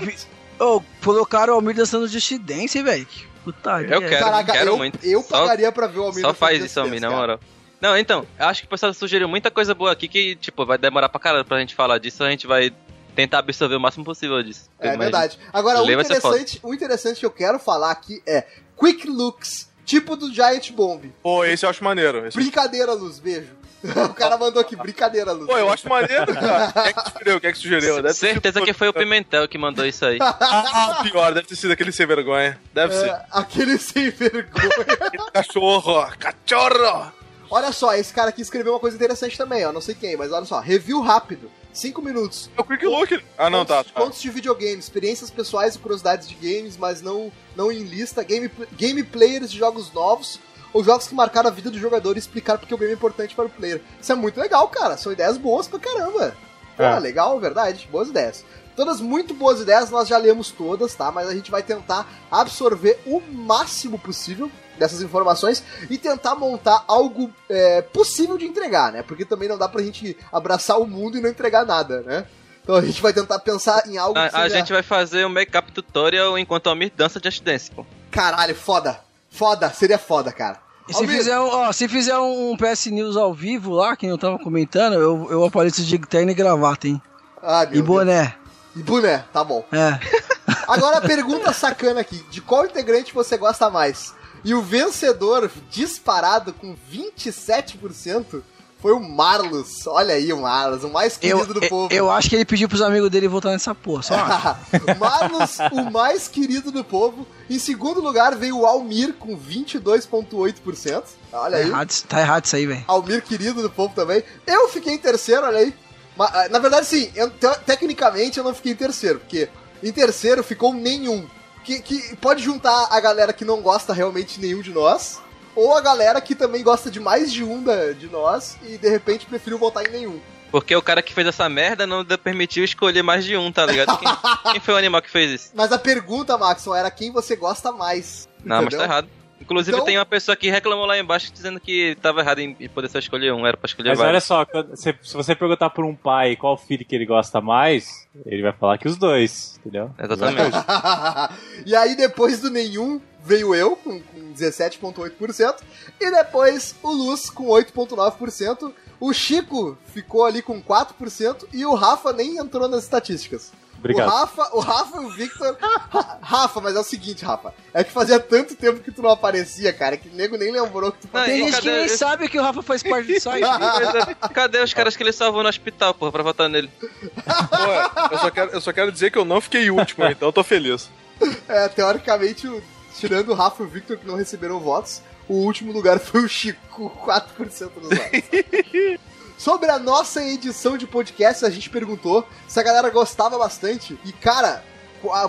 vi- Ô, colocaram o Almir dançando Just Dance, velho. Que Putaria. Eu quero. Caraca, eu, muito. eu Só- pagaria pra ver o Almir Só faz isso, Almir, na moral. Não, então, eu acho que o pessoal sugeriu muita coisa boa aqui que, tipo, vai demorar pra caralho pra gente falar disso, a gente vai tentar absorver o máximo possível disso. É verdade. Agora, o interessante, o interessante que eu quero falar aqui é Quick Looks, tipo do Giant Bomb. Pô, esse eu acho maneiro. Esse- Brincadeira, Luz, beijo. [laughs] o cara mandou aqui, brincadeira, Luz. Pô, eu acho maneiro, cara. [laughs] Quem é que sugeriu? Quem é que sugeriu? Deve Certeza sido- que foi o Pimentel que mandou isso aí. [laughs] Ah, pior, deve ter sido aquele sem vergonha. Deve ser. É, aquele sem vergonha. Aquele cachorro. Cachorro! olha só, esse cara aqui escreveu uma coisa interessante também, ó. Não sei quem, mas olha só. Review rápido. 5 minutos. É o Quick Look. Ah, não, tá. Contos, tá. contos de videogame, experiências pessoais e curiosidades de games, mas não, não em lista. Game, game players de jogos novos ou jogos que marcaram a vida do jogador e explicar porque o game é importante para o player. Isso é muito legal, cara. São ideias boas pra caramba. Pô, É. legal, verdade. Boas ideias. Todas muito boas ideias, nós já lemos todas, tá? Mas a gente vai tentar absorver o máximo possível dessas informações e tentar montar algo é, possível de entregar, né? Porque também não dá pra gente abraçar o mundo e não entregar nada, né? Então a gente vai tentar pensar em algo que A, a gente vai fazer um make-up tutorial enquanto o Almir dança Just Dance, pô. Caralho, foda. Foda, seria foda, cara. E se fizer, um, ó, se fizer um PS News ao vivo lá, que eu tava comentando, eu, eu apareço de terno e gravata, hein? Ah, E boné. Deus. E boné, tá bom. É. [laughs] Agora a pergunta sacana aqui: de qual integrante você gosta mais? E o vencedor disparado com 27% foi o Marlos. Olha aí o Marlos, o mais Eu, querido do eu, povo. eu acho que ele pediu pros amigos dele votar nessa porra, só. [laughs] Marlos, o mais querido do povo. Em segundo lugar veio o Almir com 22,8%. Olha Tá aí. errado, tá errado isso aí, velho. Almir querido do povo também. Eu fiquei em terceiro, olha aí. Ah, Na verdade, sim, eu- te- tecnicamente eu não fiquei em terceiro, porque em terceiro ficou nenhum. Que, que pode juntar a galera que não gosta realmente de nenhum de nós, ou a galera que também gosta de mais de um da- de nós e de repente preferiu votar em nenhum. Porque o cara que fez essa merda não permitiu escolher mais de um, tá ligado? Quem, [laughs] quem foi o animal que fez isso? Mas a pergunta, Maxon, era quem você gosta mais. Não, mas entendeu? tá errado. Inclusive Então- tem uma pessoa que reclamou lá embaixo dizendo que tava errado em poder só escolher um, era pra escolher Mas olha vários. só, quando- se, se você perguntar por um pai qual filho que ele gosta mais, ele vai falar que os dois, entendeu? Exatamente. [laughs] e aí, depois do nenhum, veio eu com, com 17,8%. E depois o Luz com 8,9%. O Chico ficou ali com 4%. E o Rafa nem entrou nas estatísticas. Obrigado. O Rafa, o Rafa e o Victor. Ra- Rafa, mas é o seguinte, Rafa. É que fazia tanto tempo que tu não aparecia, cara, que o nego nem lembrou que tu Não, Tem gente que nem sabe que o Rafa faz parte do site. Mas, é, Cadê os caras que ele salvou no hospital, porra, pra votar nele? Pô, eu só, quero, eu só quero dizer que eu não fiquei último, então eu tô feliz. É, teoricamente, tirando o Rafa e o Victor que não receberam votos, o último lugar foi o Chico, com 4% dos votos. [laughs] Sobre a nossa edição de podcast, a gente perguntou se a galera gostava bastante. E, cara,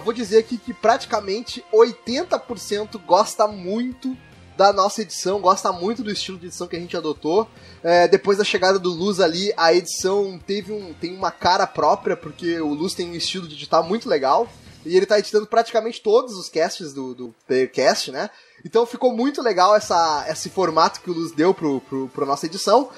vou dizer aqui que praticamente 80% gosta muito da nossa edição, gosta muito do estilo de edição que a gente adotou. É, depois da chegada do Luz ali, a edição teve um, tem uma cara própria, porque o Luz tem um estilo de editar muito legal. E ele tá editando praticamente todos os casts do, do Playercast, né? Então ficou muito legal essa, esse formato que o Luz deu pro, pro, pro nossa edição.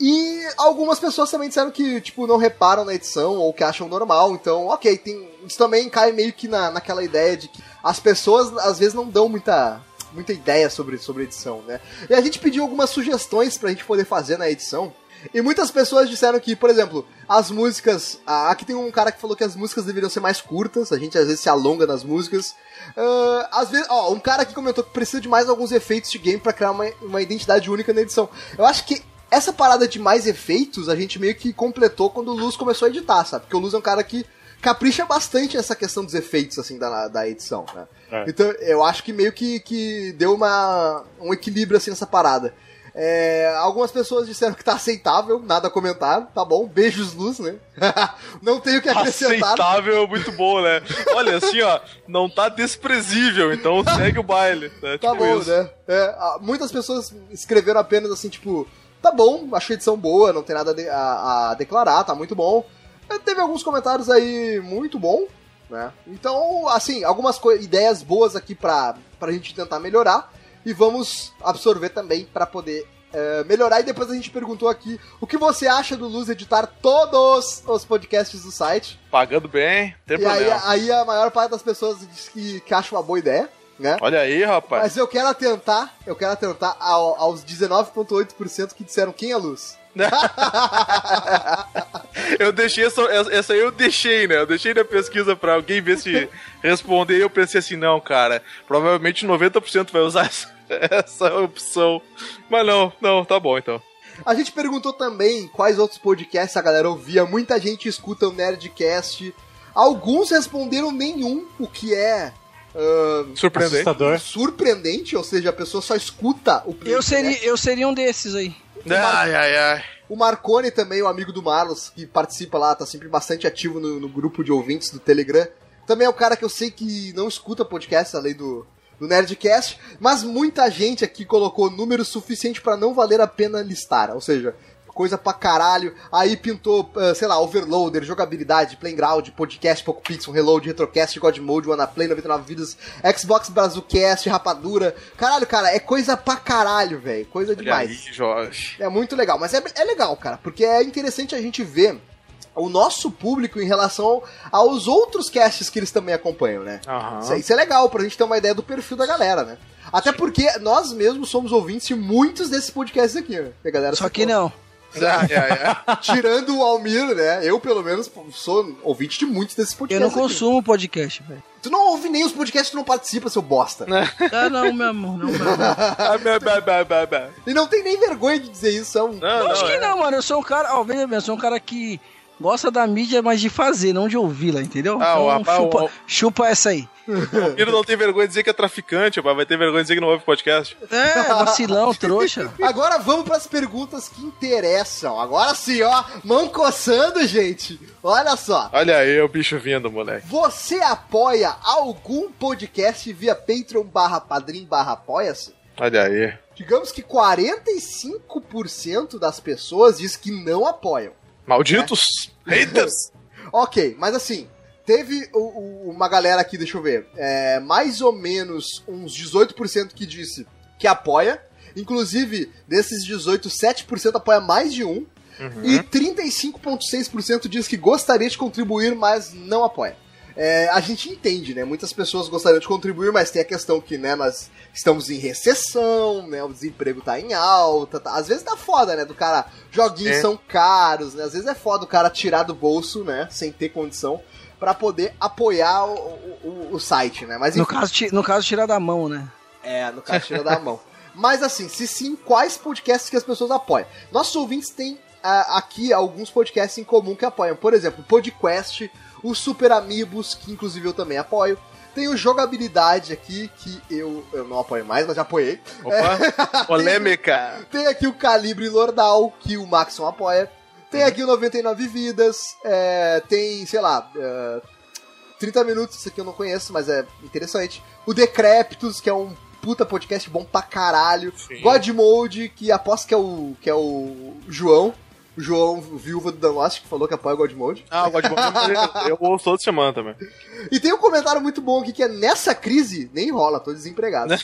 E algumas pessoas também disseram que, tipo, não reparam na edição ou que acham normal. Então, ok, tem, isso também cai meio que na, naquela ideia de que as pessoas às vezes não dão muita, muita ideia sobre, sobre edição, né? E a gente pediu algumas sugestões pra gente poder fazer na edição. E muitas pessoas disseram que, por exemplo, as músicas. Aqui tem um cara que falou que as músicas deveriam ser mais curtas, a gente às vezes se alonga nas músicas. Ah, às vezes, ó, um cara aqui comentou que precisa de mais alguns efeitos de game pra criar uma, uma identidade única na edição. Eu acho que essa parada de mais efeitos a gente meio que completou quando o Luz começou a editar, sabe? Porque o Luz é um cara que capricha bastante nessa questão dos efeitos, assim, da, da edição, né? É. Então, eu acho que meio que, que deu uma, um equilíbrio, assim, nessa parada. É, algumas pessoas disseram que tá aceitável, nada a comentar, tá bom, beijos luz, né? [laughs] não tenho o que acrescentar. Aceitável, muito bom, né? Olha, assim, ó, não tá desprezível, então segue o baile. Né? Tá Tipo bom, isso. né? É, muitas pessoas escreveram apenas assim, tipo, tá bom, achei a edição boa, não tem nada a, a- declarar, tá muito bom. É, Teve alguns comentários aí muito bom, né? Então, assim, algumas ideias boas aqui pra, pra gente tentar melhorar. E vamos absorver também para poder é, melhorar. E depois a gente perguntou aqui o que você acha do Luz editar todos os podcasts do site. Pagando bem, tem e aí, problema. aí a maior parte das pessoas diz que, que acha uma boa ideia. Né? Olha aí, rapaz. Mas eu quero atentar, eu quero atentar ao, aos 19,8% que disseram quem é luz. [laughs] eu deixei essa, essa aí eu deixei, né? Eu deixei na pesquisa pra alguém ver se responder e eu pensei assim, não, cara, provavelmente 90% vai usar [laughs] essa, essa opção. Mas não, não, tá bom então. A gente perguntou também quais outros podcasts a galera ouvia. Muita gente escuta o Nerdcast. Alguns responderam nenhum, o que é Uh, surpreendente. Assustador. Surpreendente, ou seja, a pessoa só escuta o eu seria Eu seria um desses aí. Ai, ai, ai. O Marcone também, o amigo do Marlos, que participa lá, tá sempre bastante ativo no, no, grupo de ouvintes do Telegram. Também é um cara que eu sei que não escuta podcast além do, do Nerdcast, mas muita gente aqui colocou número suficiente para não valer a pena listar. Ou seja, coisa pra caralho. Aí pintou, uh, sei lá, Overloader, jogabilidade, Playground, podcast, Poco Pixel, Reload, Retrocast, God Mode, Play 99 Vidas, Xbox Brazucast, Rapadura. Caralho, cara, é coisa pra caralho, velho. Coisa demais. Aí, Jorge. É muito legal, mas é, é legal, cara, porque é interessante a gente ver o nosso público em relação aos outros casts que eles também acompanham, né? Uhum. Isso, isso, é legal pra gente ter uma ideia do perfil da galera, né? Até porque nós mesmos somos ouvintes de muitos desses podcasts aqui, né? Que galera Só que não. [laughs] Tirando o Almir, né? Eu, pelo menos, sou ouvinte de muitos desses podcasts. Eu não consumo aqui. podcast, velho. Tu não ouve nem os podcasts, tu não participa, seu bosta. ah, não, meu amor, não, meu amor. e não tem nem vergonha de dizer isso, são. Não, não, acho que é. não, mano. Eu sou um cara. Ó, veja bem, eu sou um cara que gosta da mídia, mas de fazer, não de ouvi-la, entendeu? Ah, então, o, chupa, chupa essa aí. O Piro não tem vergonha de dizer que é traficante, vai ter vergonha de dizer que não ouve podcast. É, [laughs] vacilão, trouxa. Agora vamos para as perguntas que interessam. Agora sim, ó, mão coçando, gente. Olha só. Olha aí o bicho vindo, moleque. Você apoia algum podcast via Patreon barra Padrim barra Apoia-se? Olha aí. Digamos que 45% das pessoas diz que não apoiam. Malditos é. haters! [laughs] ok, mas assim, teve o, o, uma galera aqui, deixa eu ver, é, mais ou menos uns 18% que disse que apoia. Inclusive, desses 18, 7% apoia mais de um. Uhum. E 35,6% diz que gostaria de contribuir, mas não apoia. É, a gente entende, né? Muitas pessoas gostariam de contribuir, mas tem a questão que, né, nós estamos em recessão, né? O desemprego tá em alta, tá, às vezes tá foda, né? Do cara, joguinhos é. são caros, né? Às vezes é foda o cara tirar do bolso, né? Sem ter condição para poder apoiar o, o, o, site, né? Mas no caso, no caso tirar da mão, né? É, no caso tirar da mão. [laughs] Mas assim, se sim, quais podcasts que as pessoas apoiam? Nossos ouvintes têm uh, aqui alguns podcasts em comum que apoiam. Por exemplo, Podcast, o Super Amigos, que inclusive eu também apoio. Tem o Jogabilidade aqui, que eu, eu não apoio mais, mas já apoiei. Opa, [laughs] é, polêmica! Tem, tem, aqui o Calibre Lordal, que o Maxon apoia. Tem aqui o 99 Vidas, é, tem, sei lá, é, 30 minutos, isso aqui eu não conheço, mas é interessante. O Decréptos, que é um puta podcast bom pra caralho. Sim. God Mode, que aposto que é o, que é o João, o João, viúva do Lost, que falou que apoia o God Mode. Ah, o God Mode eu ouço toda semana também. E tem um comentário muito bom aqui que é nessa crise, nem rola, tô desempregado. [laughs]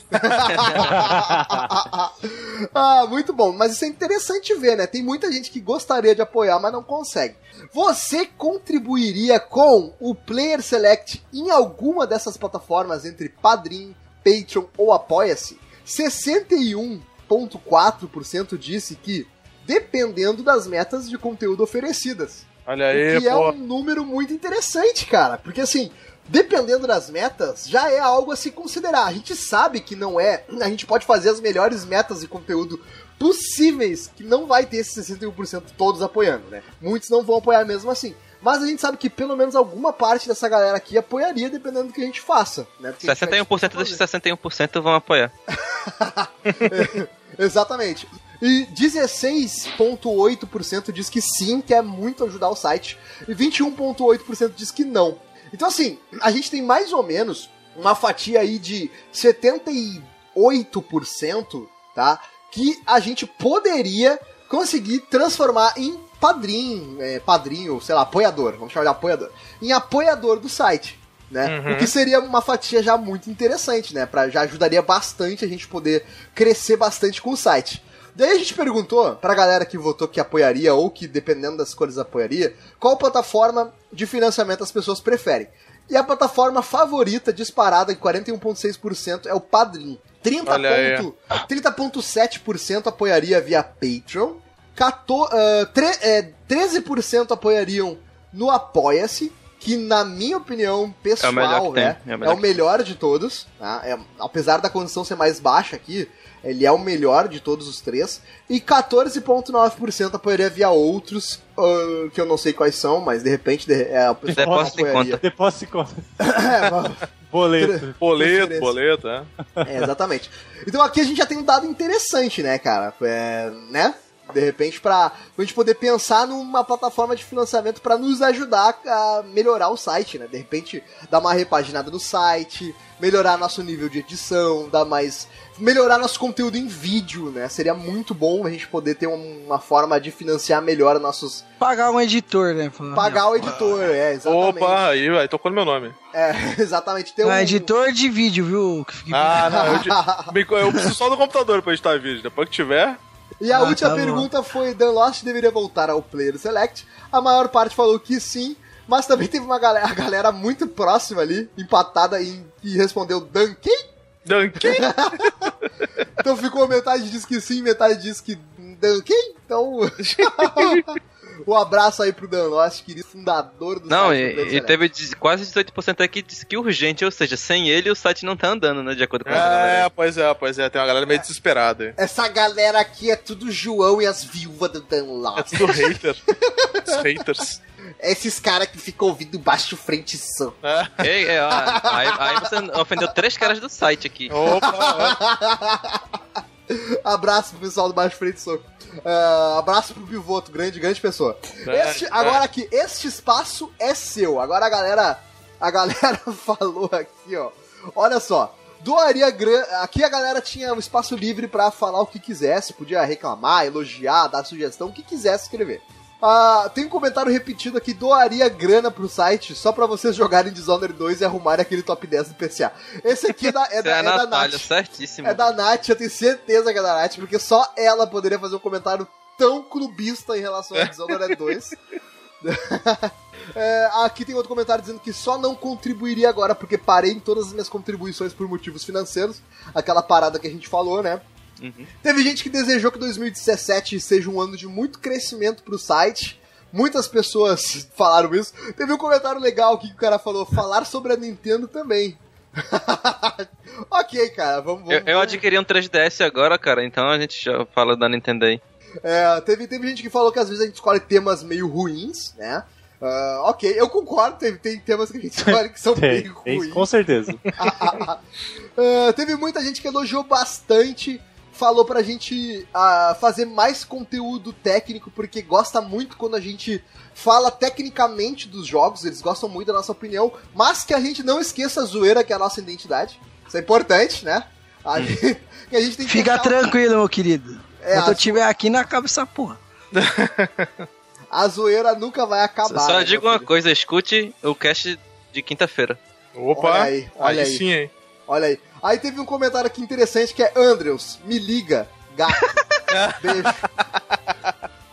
ah, muito bom. Mas isso é interessante ver, né? Tem muita gente que gostaria de apoiar, mas não consegue. Você contribuiria com o Player Select em alguma dessas plataformas entre Padrim, Patreon ou Apoia-se? 61,4% disse que dependendo das metas de conteúdo oferecidas. Olha aí, o que é pô. é um número muito interessante, cara. Porque assim, dependendo das metas, já é algo a se considerar. A gente sabe que não é. A gente pode fazer as melhores metas de conteúdo possíveis, que não vai ter esses 61% todos apoiando, né? Muitos não vão apoiar mesmo assim. Mas a gente sabe que pelo menos alguma parte dessa galera aqui apoiaria, dependendo do que a gente faça. Né? 61% desses 61% vão apoiar. [laughs] é, exatamente. E 16,8% diz que sim, quer muito ajudar o site. E 21,8% diz que não. Então, assim, a gente tem mais ou menos uma fatia aí de 78%, tá? Que a gente poderia conseguir transformar em padrinho, é, padrinho, sei lá, apoiador, vamos chamar de apoiador, em apoiador do site. Né? Uhum. O que seria uma fatia já muito interessante, né? Pra, já ajudaria bastante a gente poder crescer bastante com o site. Daí a gente perguntou pra galera que votou que apoiaria ou que, dependendo das cores, apoiaria, qual plataforma de financiamento as pessoas preferem. E a plataforma favorita, disparada em 41,6%, é o Padrim. 30,7% 30 apoiaria via Patreon. 14, uh, tre, é, 13% apoiariam no Apoia-se, que na minha opinião pessoal é, é, é, o melhor de todos. Tá? É, apesar da condição ser mais baixa aqui, ele é o melhor de todos os três. E 14,9% apoiaria via outros, uh, que eu não sei quais são, mas de repente de, é, o pessoal Depósito em conta. Depósito em conta. [laughs] é, [laughs] boleto. Boleto, boleto, é. é. Exatamente. Então aqui a gente já tem um dado interessante, né, cara? É, né? De repente, para a gente poder pensar numa plataforma de financiamento para nos ajudar a melhorar o site, né? De repente, dar uma repaginada no site, melhorar nosso nível de edição, dar mais. melhorar nosso conteúdo em vídeo, né? Seria muito bom a gente poder ter uma forma de financiar melhor nossos. Pagar um editor, né? Pagar o editor, é, exatamente. Opa, aí, aí tocou no meu nome. É, [laughs] exatamente. Ter um... É editor de vídeo, viu? Ah, não, eu, [laughs] eu preciso só do computador pra editar vídeo. Depois que tiver. E a ah, última tá pergunta foi: Dan Lost deveria voltar ao Player Select? A maior parte falou que sim, mas também teve uma galera, [laughs] a galera muito próxima ali, empatada, em, que respondeu? Dan quem? [laughs] então ficou metade diz que sim, metade diz que quem? Então. [laughs] Um abraço aí pro Dan Lost, querido fundador do não, site. Não, e, teve quase 18% aqui que disse que urgente, ou seja, sem ele o site não tá andando, né? De acordo com a É, pois é, pois é. Tem uma galera meio é. desesperada. Essa galera aqui é tudo João e as viúvas do Dan Lost. É tudo hater. [laughs] Os haters. Esses caras que ficam ouvindo baixo frente som. É. Ei, é, ó, aí, aí, você ofendeu três caras do site aqui. Opa! [laughs] [laughs] Abraço pro pessoal do Baixo Frente Soco. Uh, abraço pro Pivoto, grande, grande pessoa. É, este, agora aqui, este espaço é seu. Agora a galera, a galera [laughs] falou aqui, ó. Olha só. Doaria grande. Aqui a galera tinha um espaço livre para falar o que quisesse, podia reclamar, elogiar, dar sugestão, o que quisesse escrever. Ah, tem um comentário repetido aqui: doaria grana pro site só pra vocês jogarem Dishonored 2 e arrumarem aquele top 10 do PCA. Esse aqui é da, é, da, é, é da Nath. Certíssimo. É da Nath, eu tenho certeza que é da Nath, porque só ela poderia fazer um comentário tão clubista em relação a [laughs] Dishonored 2. [laughs] É, aqui tem outro comentário dizendo que só não contribuiria agora porque parei em todas as minhas contribuições por motivos financeiros. Aquela parada que a gente falou, né? Uhum. Teve gente que desejou que 2017 seja um ano de muito crescimento pro site. Muitas pessoas falaram isso. Teve um comentário legal aqui que o cara falou: falar sobre a Nintendo também. [laughs] ok, cara, vamos. vamos eu, eu adquiri um 3DS agora, cara, então a gente já fala da Nintendo aí. É, teve, teve gente que falou que às vezes a gente escolhe temas meio ruins, né? Uh, ok, eu concordo, tem, tem temas que a gente escolhe que são [laughs] tem, meio ruins. com certeza. uh, [laughs] teve muita gente que elogiou bastante falou pra gente uh, fazer mais conteúdo técnico, porque gosta muito quando a gente fala tecnicamente dos jogos, eles gostam muito da nossa opinião, mas que a gente não esqueça a zoeira que é a nossa identidade. Isso é importante, né? A hum. gente, a gente tem que Fica tranquilo, meu querido. É, Quando eu estiver aqui, não acaba essa porra. [laughs] a zoeira nunca vai acabar. Só né, digo uma coisa, escute o cast de quinta-feira. Opa, olha aí, olha aí. sim, hein? Olha aí. Aí teve um comentário aqui interessante que é Andrews, me liga, gato. [laughs] Beijo.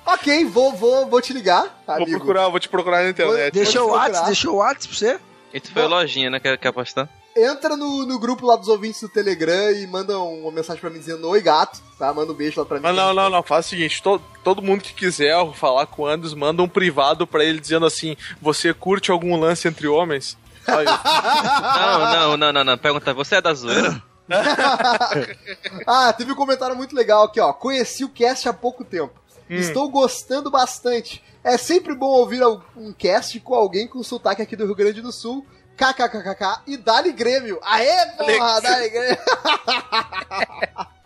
ok, vou, vou, vou te ligar. Amigo. Vou procurar, vou te procurar na internet. Deixa o WhatsApp, deixa o WhatsApp pra você. Isso foi a lojinha, né? Quer, quer apostar? Entra no, no grupo lá dos ouvintes do Telegram e manda uma mensagem pra mim dizendo Oi gato, tá? Manda um beijo lá pra mim. Mas não, não, não, faz o seguinte: todo, todo mundo que quiser falar com o Andrews, manda um privado pra ele dizendo assim: Você curte algum lance entre homens? Não, não, não, não, não. Pergunta, você é da zoeira? [laughs] ah, teve um comentário muito legal aqui, ó. Conheci o cast há pouco tempo. Hum. Estou gostando bastante. É sempre bom ouvir um cast com alguém com sotaque aqui do Rio Grande do Sul. KKKKK e Dali Grêmio. Aê, porra, Dali Grêmio. [laughs]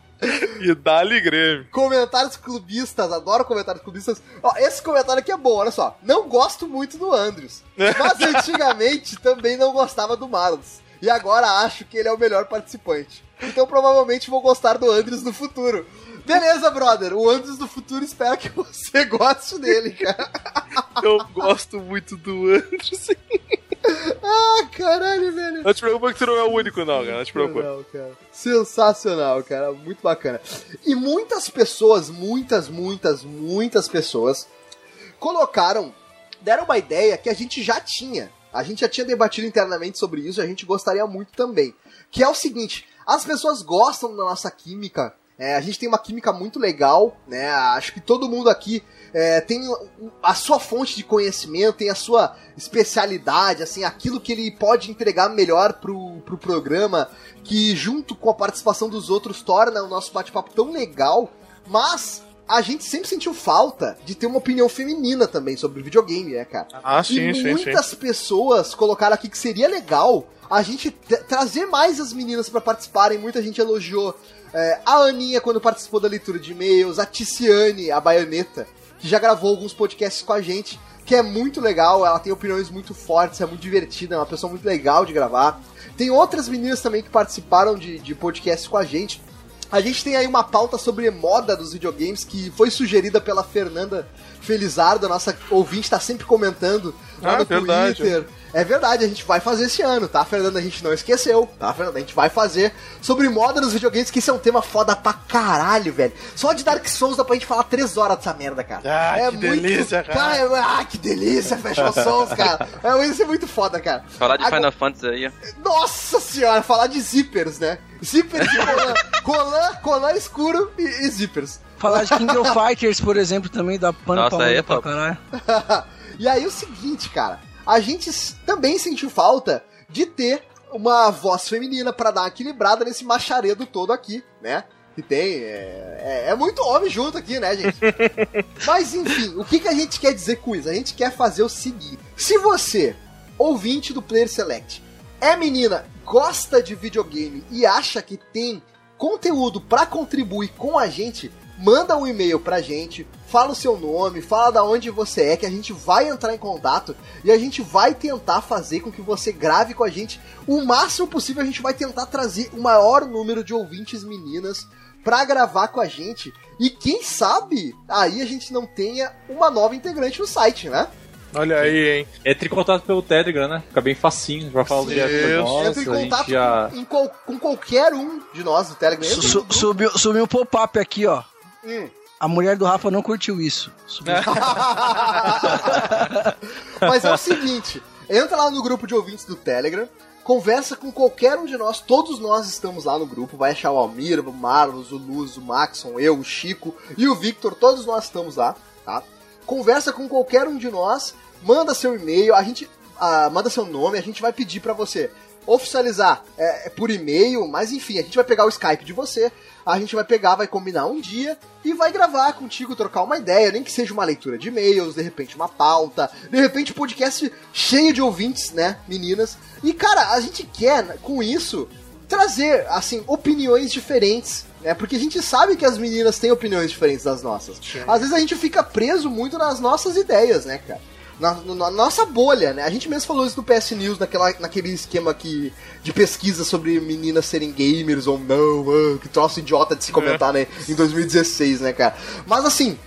e dali Grêmio. Comentários clubistas, adoro comentários clubistas. Ó, esse comentário aqui é bom, olha só. Não gosto muito do Andrews, mas [laughs] antigamente também não gostava do Marlos. E agora acho que ele é o melhor participante. Então provavelmente vou gostar do Andrews no futuro. Beleza, brother. O Andrews do futuro espera que [laughs] você goste dele, cara. Eu gosto muito do Andrews. Ah, caralho, velho. Não te preocupa que tu não é o único, não, cara. Não te preocupa. Não, cara. Sensacional, cara. Muito bacana. E muitas pessoas, muitas, muitas, muitas pessoas colocaram, deram uma ideia que a gente já tinha. A gente já tinha debatido internamente sobre isso, a gente gostaria muito também. Que é o seguinte: as pessoas gostam da nossa química. É, a gente tem uma química muito legal, né? Acho que todo mundo aqui é, tem a sua fonte de conhecimento, tem a sua especialidade, assim, aquilo que ele pode entregar melhor pro, pro programa, que junto com a participação dos outros torna o nosso bate-papo tão legal, mas a gente sempre sentiu falta de ter uma opinião feminina também sobre videogame, né, cara? Ah, sim, e sim, muitas sim. pessoas colocaram aqui que seria legal a gente trazer mais as meninas para participarem. Muita gente elogiou é, a Aninha quando participou da leitura de e-mails, a Ticiane, a baianeta, que já gravou alguns podcasts com a gente, que é muito legal, ela tem opiniões muito fortes, é muito divertida, é uma pessoa muito legal de gravar. Tem outras meninas também que participaram de, de podcasts com a gente. A gente tem aí uma pauta sobre moda dos videogames que foi sugerida pela Fernanda Felizardo, a nossa ouvinte está sempre comentando lá Ah, no verdade. Twitter. É verdade, a gente vai fazer esse ano, tá, Fernanda? A gente não esqueceu, tá, Fernanda? A gente vai fazer sobre moda nos videogames, que isso é um tema foda pra caralho, velho. Só de Dark Souls dá pra gente falar três horas dessa merda, cara. Ah, é que delícia, cara. é- Ah, que delícia, fecha os Souls, cara. É, isso é muito foda, cara. Falar de Agora- Final Fantasy aí, ó. nossa senhora, falar de zippers, né? Zippers e colan. colan, [laughs] colan escuro e, e zippers. Falar de King of [laughs] Fighters, por exemplo, também dá pano Nossa, pra é pra caralho. [laughs] e aí o seguinte, cara, a gente também sentiu falta de ter uma voz feminina pra dar uma equilibrada nesse macharedo todo aqui, né? Que tem. É, é- é muito homem junto aqui, né, gente? [laughs] Mas enfim, o que, que a gente quer dizer com isso? A gente quer fazer o seguinte: se você, ouvinte do Player Select, é menina, gosta de videogame e acha que tem conteúdo pra contribuir com a gente, manda um e-mail pra gente, fala o seu nome, fala da onde você é, que a gente vai entrar em contato e a gente vai tentar fazer com que você grave com a gente o máximo possível. A gente vai tentar trazer o maior número de ouvintes meninas pra gravar com a gente e quem sabe aí a gente não tenha uma nova integrante no site, né? Olha aí, hein? Entre em contato pelo Telegram, né? Fica bem facinho, vai falar Sim. direto com nós, Entra em contato já... com, em qual- com qualquer um de nós do Telegram. Su- subiu, subiu um pop-up aqui, ó. Hum. A mulher do Rafa não curtiu isso. Subiu. [laughs] Mas é o seguinte, entra lá no grupo de ouvintes do Telegram, conversa com qualquer um de nós, todos nós estamos lá no grupo, vai achar o Almir, o Marlos, o Luz, o Maxon, eu, o Chico e o Victor, todos nós estamos lá, tá? Conversa com qualquer um de nós, manda seu e-mail, a gente ah, manda seu nome, a gente vai pedir pra você oficializar é, por e-mail, mas enfim, a gente vai pegar o Skype de você, a gente vai pegar, vai combinar um dia e vai gravar contigo, trocar uma ideia, nem que seja uma leitura de e-mails, de repente uma pauta, de repente um podcast cheio de ouvintes, né, meninas. E cara, a gente quer com isso trazer assim opiniões diferentes, né? Porque a gente sabe que as meninas têm opiniões diferentes das nossas. Às vezes a gente fica preso muito nas nossas ideias, né, cara? Na, na nossa bolha, né? A gente mesmo falou isso no PS News, naquela, naquele esquema que, de pesquisa sobre meninas serem gamers ou não, ah, que troço idiota de se comentar, né? Em 2016, né, cara? Mas assim,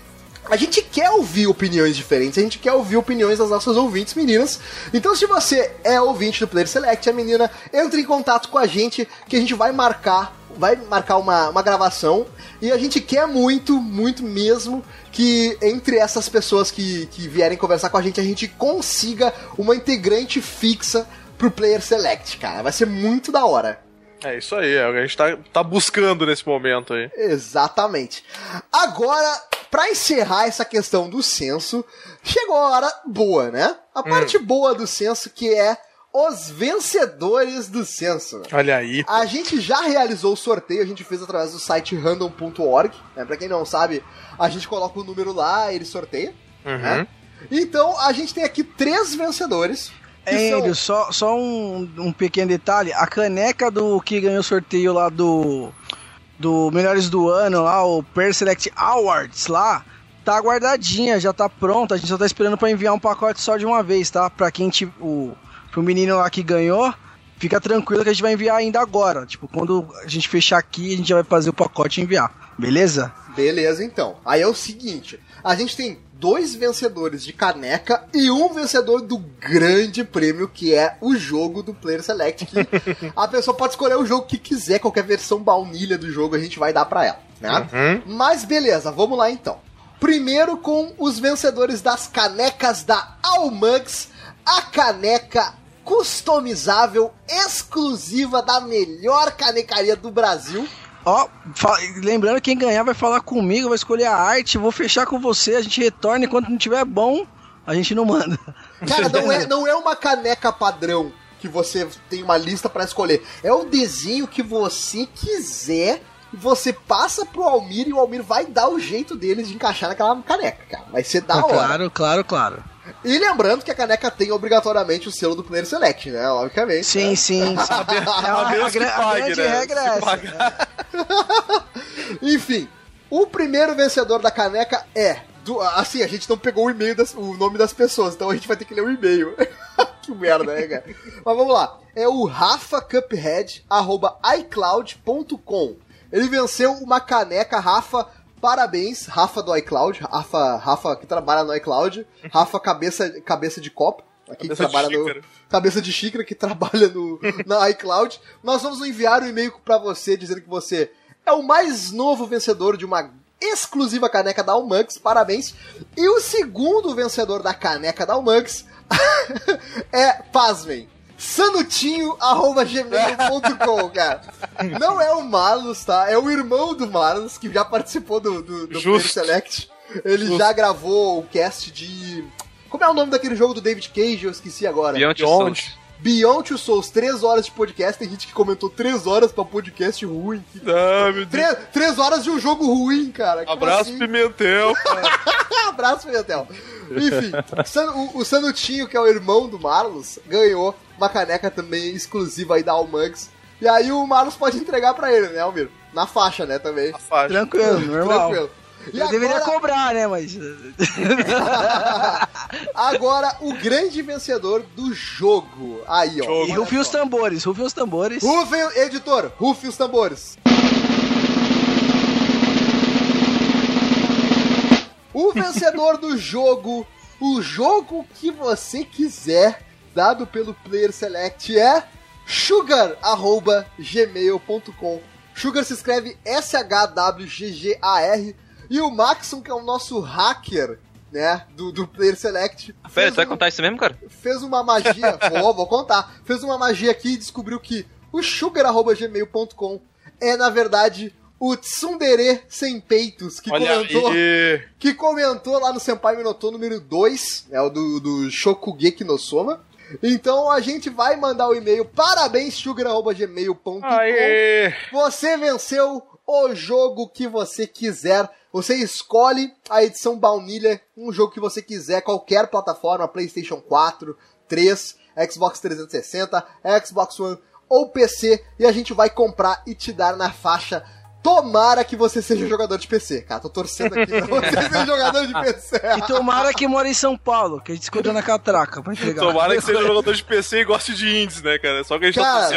a gente quer ouvir opiniões diferentes, a gente quer ouvir opiniões das nossas ouvintes meninas. Então, se você é ouvinte do Player Select, a menina, entre em contato com a gente, que a gente vai marcar, vai marcar uma, uma gravação. E a gente quer muito, muito mesmo, que entre essas pessoas que, que vierem conversar com a gente, a gente consiga uma integrante fixa pro Player Select, cara. Vai ser muito da hora. É isso aí, é o que a gente tá, tá buscando nesse momento aí. Exatamente. Agora, pra encerrar essa questão do censo, chegou a hora boa, né? A parte boa do censo que é os vencedores do censo. Olha aí. A gente já realizou o sorteio, a gente fez através do site random.org. Né? Pra quem não sabe, a gente coloca o número lá, ele sorteia. Uhum. Né? Então, a gente tem aqui três vencedores. É, são- só, só um, um pequeno detalhe. A caneca do que ganhou o sorteio lá do, do Melhores do Ano, lá, o Per Select Awards lá, tá guardadinha, já tá pronta. A gente só tá esperando pra enviar um pacote só de uma vez, tá? Pra quem te, o pro menino lá que ganhou, fica tranquilo que a gente vai enviar ainda agora. Tipo, quando a gente fechar aqui, a gente já vai fazer o pacote e enviar. Beleza? Beleza, então. Aí é o seguinte: a gente tem dois vencedores de caneca e um vencedor do grande prêmio, que é o jogo do Player Select. Que [laughs] a pessoa pode escolher o jogo que quiser, qualquer versão baunilha do jogo a gente vai dar pra ela, né? Uhum. Mas beleza, vamos lá então. Primeiro com os vencedores das canecas da Almugs, a caneca customizável exclusiva da melhor canecaria do Brasil. Ó, fa- lembrando, quem ganhar vai falar comigo, vai escolher a arte, vou fechar com você, a gente retorna e quando não tiver bom, a gente não manda. Cara, não é, não é uma caneca padrão que você tem uma lista pra escolher. É o desenho que você quiser e você passa pro Almir e o Almir vai dar o jeito deles de encaixar naquela caneca, cara. Vai ser da hora. Claro, claro, claro. E lembrando que a caneca tem obrigatoriamente o selo do Player Select, né? Obviamente. Sim, né? sim. sim. [laughs] É uma- [laughs] a a, gra- a pague, grande né? regra é essa. pagar. [laughs] Enfim, o primeiro vencedor da caneca é. do- assim, a gente não pegou o e-mail, das- o nome das pessoas, então a gente vai ter que ler o e-mail. que merda, né, cara? Mas vamos lá. É o Rafa Cuphead, arroba iCloud.com. Ele venceu uma caneca, Rafa. Parabéns, Rafa do iCloud, Rafa, Rafa que trabalha no iCloud, Rafa cabeça, cabeça de copo, aqui que Cabeça de trabalha no, xícara. cabeça de xícara que [laughs] trabalha no na iCloud. Nós vamos enviar um e-mail pra você dizendo que você é o mais novo vencedor de uma exclusiva caneca da Almugs. Parabéns. E o segundo vencedor da caneca da Almugs [laughs] é, pasmem, sanutinho.gmail.com, cara. Não é o Marlos, tá? É o irmão do Marlos, que já participou do, do, do Player Justo. Select. Ele já gravou o cast de... Como é o nome daquele jogo do David Cage? Eu esqueci agora. Beyond Beyond. Souls. Beyond Two Souls, 3 horas de podcast. Tem gente que comentou 3 horas pra podcast ruim. Ah, meu Deus. 3, três horas de um jogo ruim, cara. Como Abraço, assim? Pimentel. [laughs] Abraço, Pimentel. Enfim, o, o Sanutinho, que é o irmão do Marlos, ganhou uma caneca também exclusiva aí da Almugs. E aí o Marlos pode entregar pra ele, né, Almir? Na faixa, né, também. A faixa. Tranquilo, normal. Tranquilo. E Eu deveria agora, cobrar, né, mas... [laughs] agora, o grande vencedor do jogo. Aí, ó. Jogo. E rufem os só. tambores, rufem os tambores. Rufem, editor, rufem os tambores. O vencedor do jogo, o jogo que você quiser, dado pelo Player Select, é sugar.gmail.com. Sugar se escreve S-H-W-G-G-A-R. E o Maxon, que é o nosso hacker, né, do, do Player Select. Pera, tu vai um- contar isso mesmo, cara? fez uma magia, [laughs] vou, vou contar, fez uma magia aqui e descobriu que o sugar.gmail.com é, na verdade, o Tsundere Sem Peitos, que Olha comentou, aí. que comentou lá no Senpai Minotou número 2, é o do, do Shokugeki no Soma. Então a gente vai mandar o e-mail parabéns sugar.gmail.com você venceu o jogo que você quiser. Você escolhe a edição baunilha, um jogo que você quiser, qualquer plataforma, PlayStation 4, 3, Xbox 360, Xbox One ou PC, e a gente vai comprar e te dar na faixa. Tomara que você seja jogador de PC, cara. Tô torcendo aqui pra você [laughs] ser jogador de PC. E tomara que mora em São Paulo, que a gente escolheu na catraca pra entregar. Tomara que seja jogador de PC e goste de indies, né, cara? É só o que a gente tá Cara,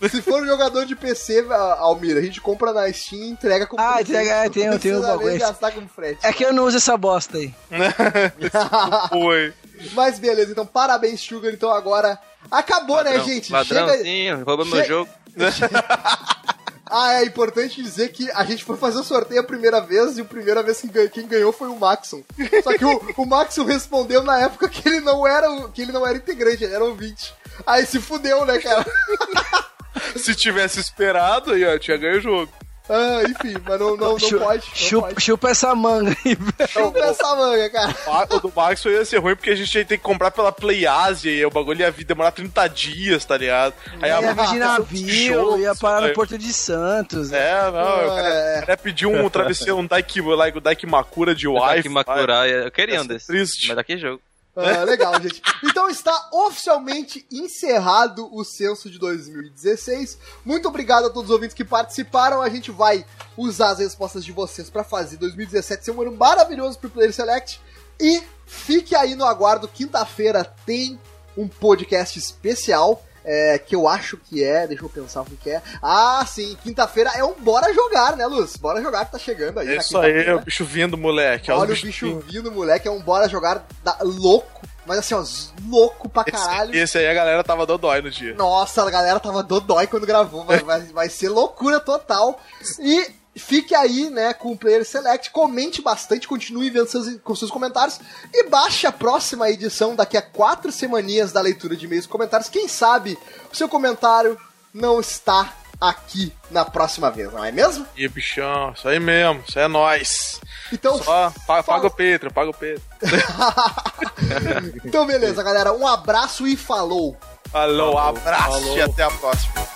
torcendo. Se for um jogador de PC, Almira, a gente compra na Steam e entrega como Ah, entrega- é, tem- tem um nem bagulho. gastar com frete. É que eu não uso essa bosta aí. [laughs] Foi. Mas beleza, então parabéns, Sugar. Então agora acabou, né, Ladrão- gente? Chega... Ladrãozinho, rouba meu Che- jogo. [laughs] Ah, é importante dizer que a gente foi fazer o sorteio a primeira vez e a primeira vez que ganhou, quem ganhou foi o Maxon. Só que o, o Maxon respondeu na época que ele não era que ele não era integrante, ele era ouvinte. Aí se fudeu, né, cara? [laughs] Se tivesse esperado, aí, ó, tinha ganho o jogo. Ah, enfim, mas não, não, não Chu- pode. Não chupa, pode. chupa essa manga aí, velho. Chupa essa manga, cara. O do Max ia ser ruim porque a gente ia ter que comprar pela Play Asia e o bagulho ia vir- demorar 30 dias, tá ligado? Aí Ia a vir de navio, ia parar no. Porto de Santos. É, não, o cara, É. o cara ia pedir um travesseiro, um Daiki, like, o Daiki Makura de Wi-Fi. Daqui Makura, eu queria um é desse. triste. Mas daqui jogo. Ah, legal, gente. Então está oficialmente encerrado o censo de 2016. Muito obrigado a todos os ouvintes que participaram. A gente vai usar as respostas de vocês para fazer 2017 ser um ano maravilhoso pro Player Select. E fique aí no aguardo. Quinta-feira tem um podcast especial. É, que eu acho que é, deixa eu pensar o que, é. Ah, sim, quinta-feira é um Bora Jogar, né, Luz? Bora Jogar que tá chegando aí. É isso aí, o bicho vindo, moleque. Olha o bicho vindo, moleque, é um Bora Jogar da... louco. Mas assim, ó, louco pra caralho. Esse, esse aí a galera tava dodói no dia. Nossa, a galera tava dodói quando gravou, vai, vai, vai ser loucura total. E fique aí, né, com o Player Select, comente bastante, continue vendo seus, com seus comentários e baixe a próxima edição daqui a quatro semaninhas da leitura de e-mails e comentários. Quem sabe o seu comentário não está aqui na próxima vez, não é mesmo? E bichão, isso aí mesmo, isso é nós. Então, Só paga, paga o Pedro, paga o Pedro. [laughs] então beleza, galera, um abraço e falou. Falou, falou abraço falou. e até a próxima.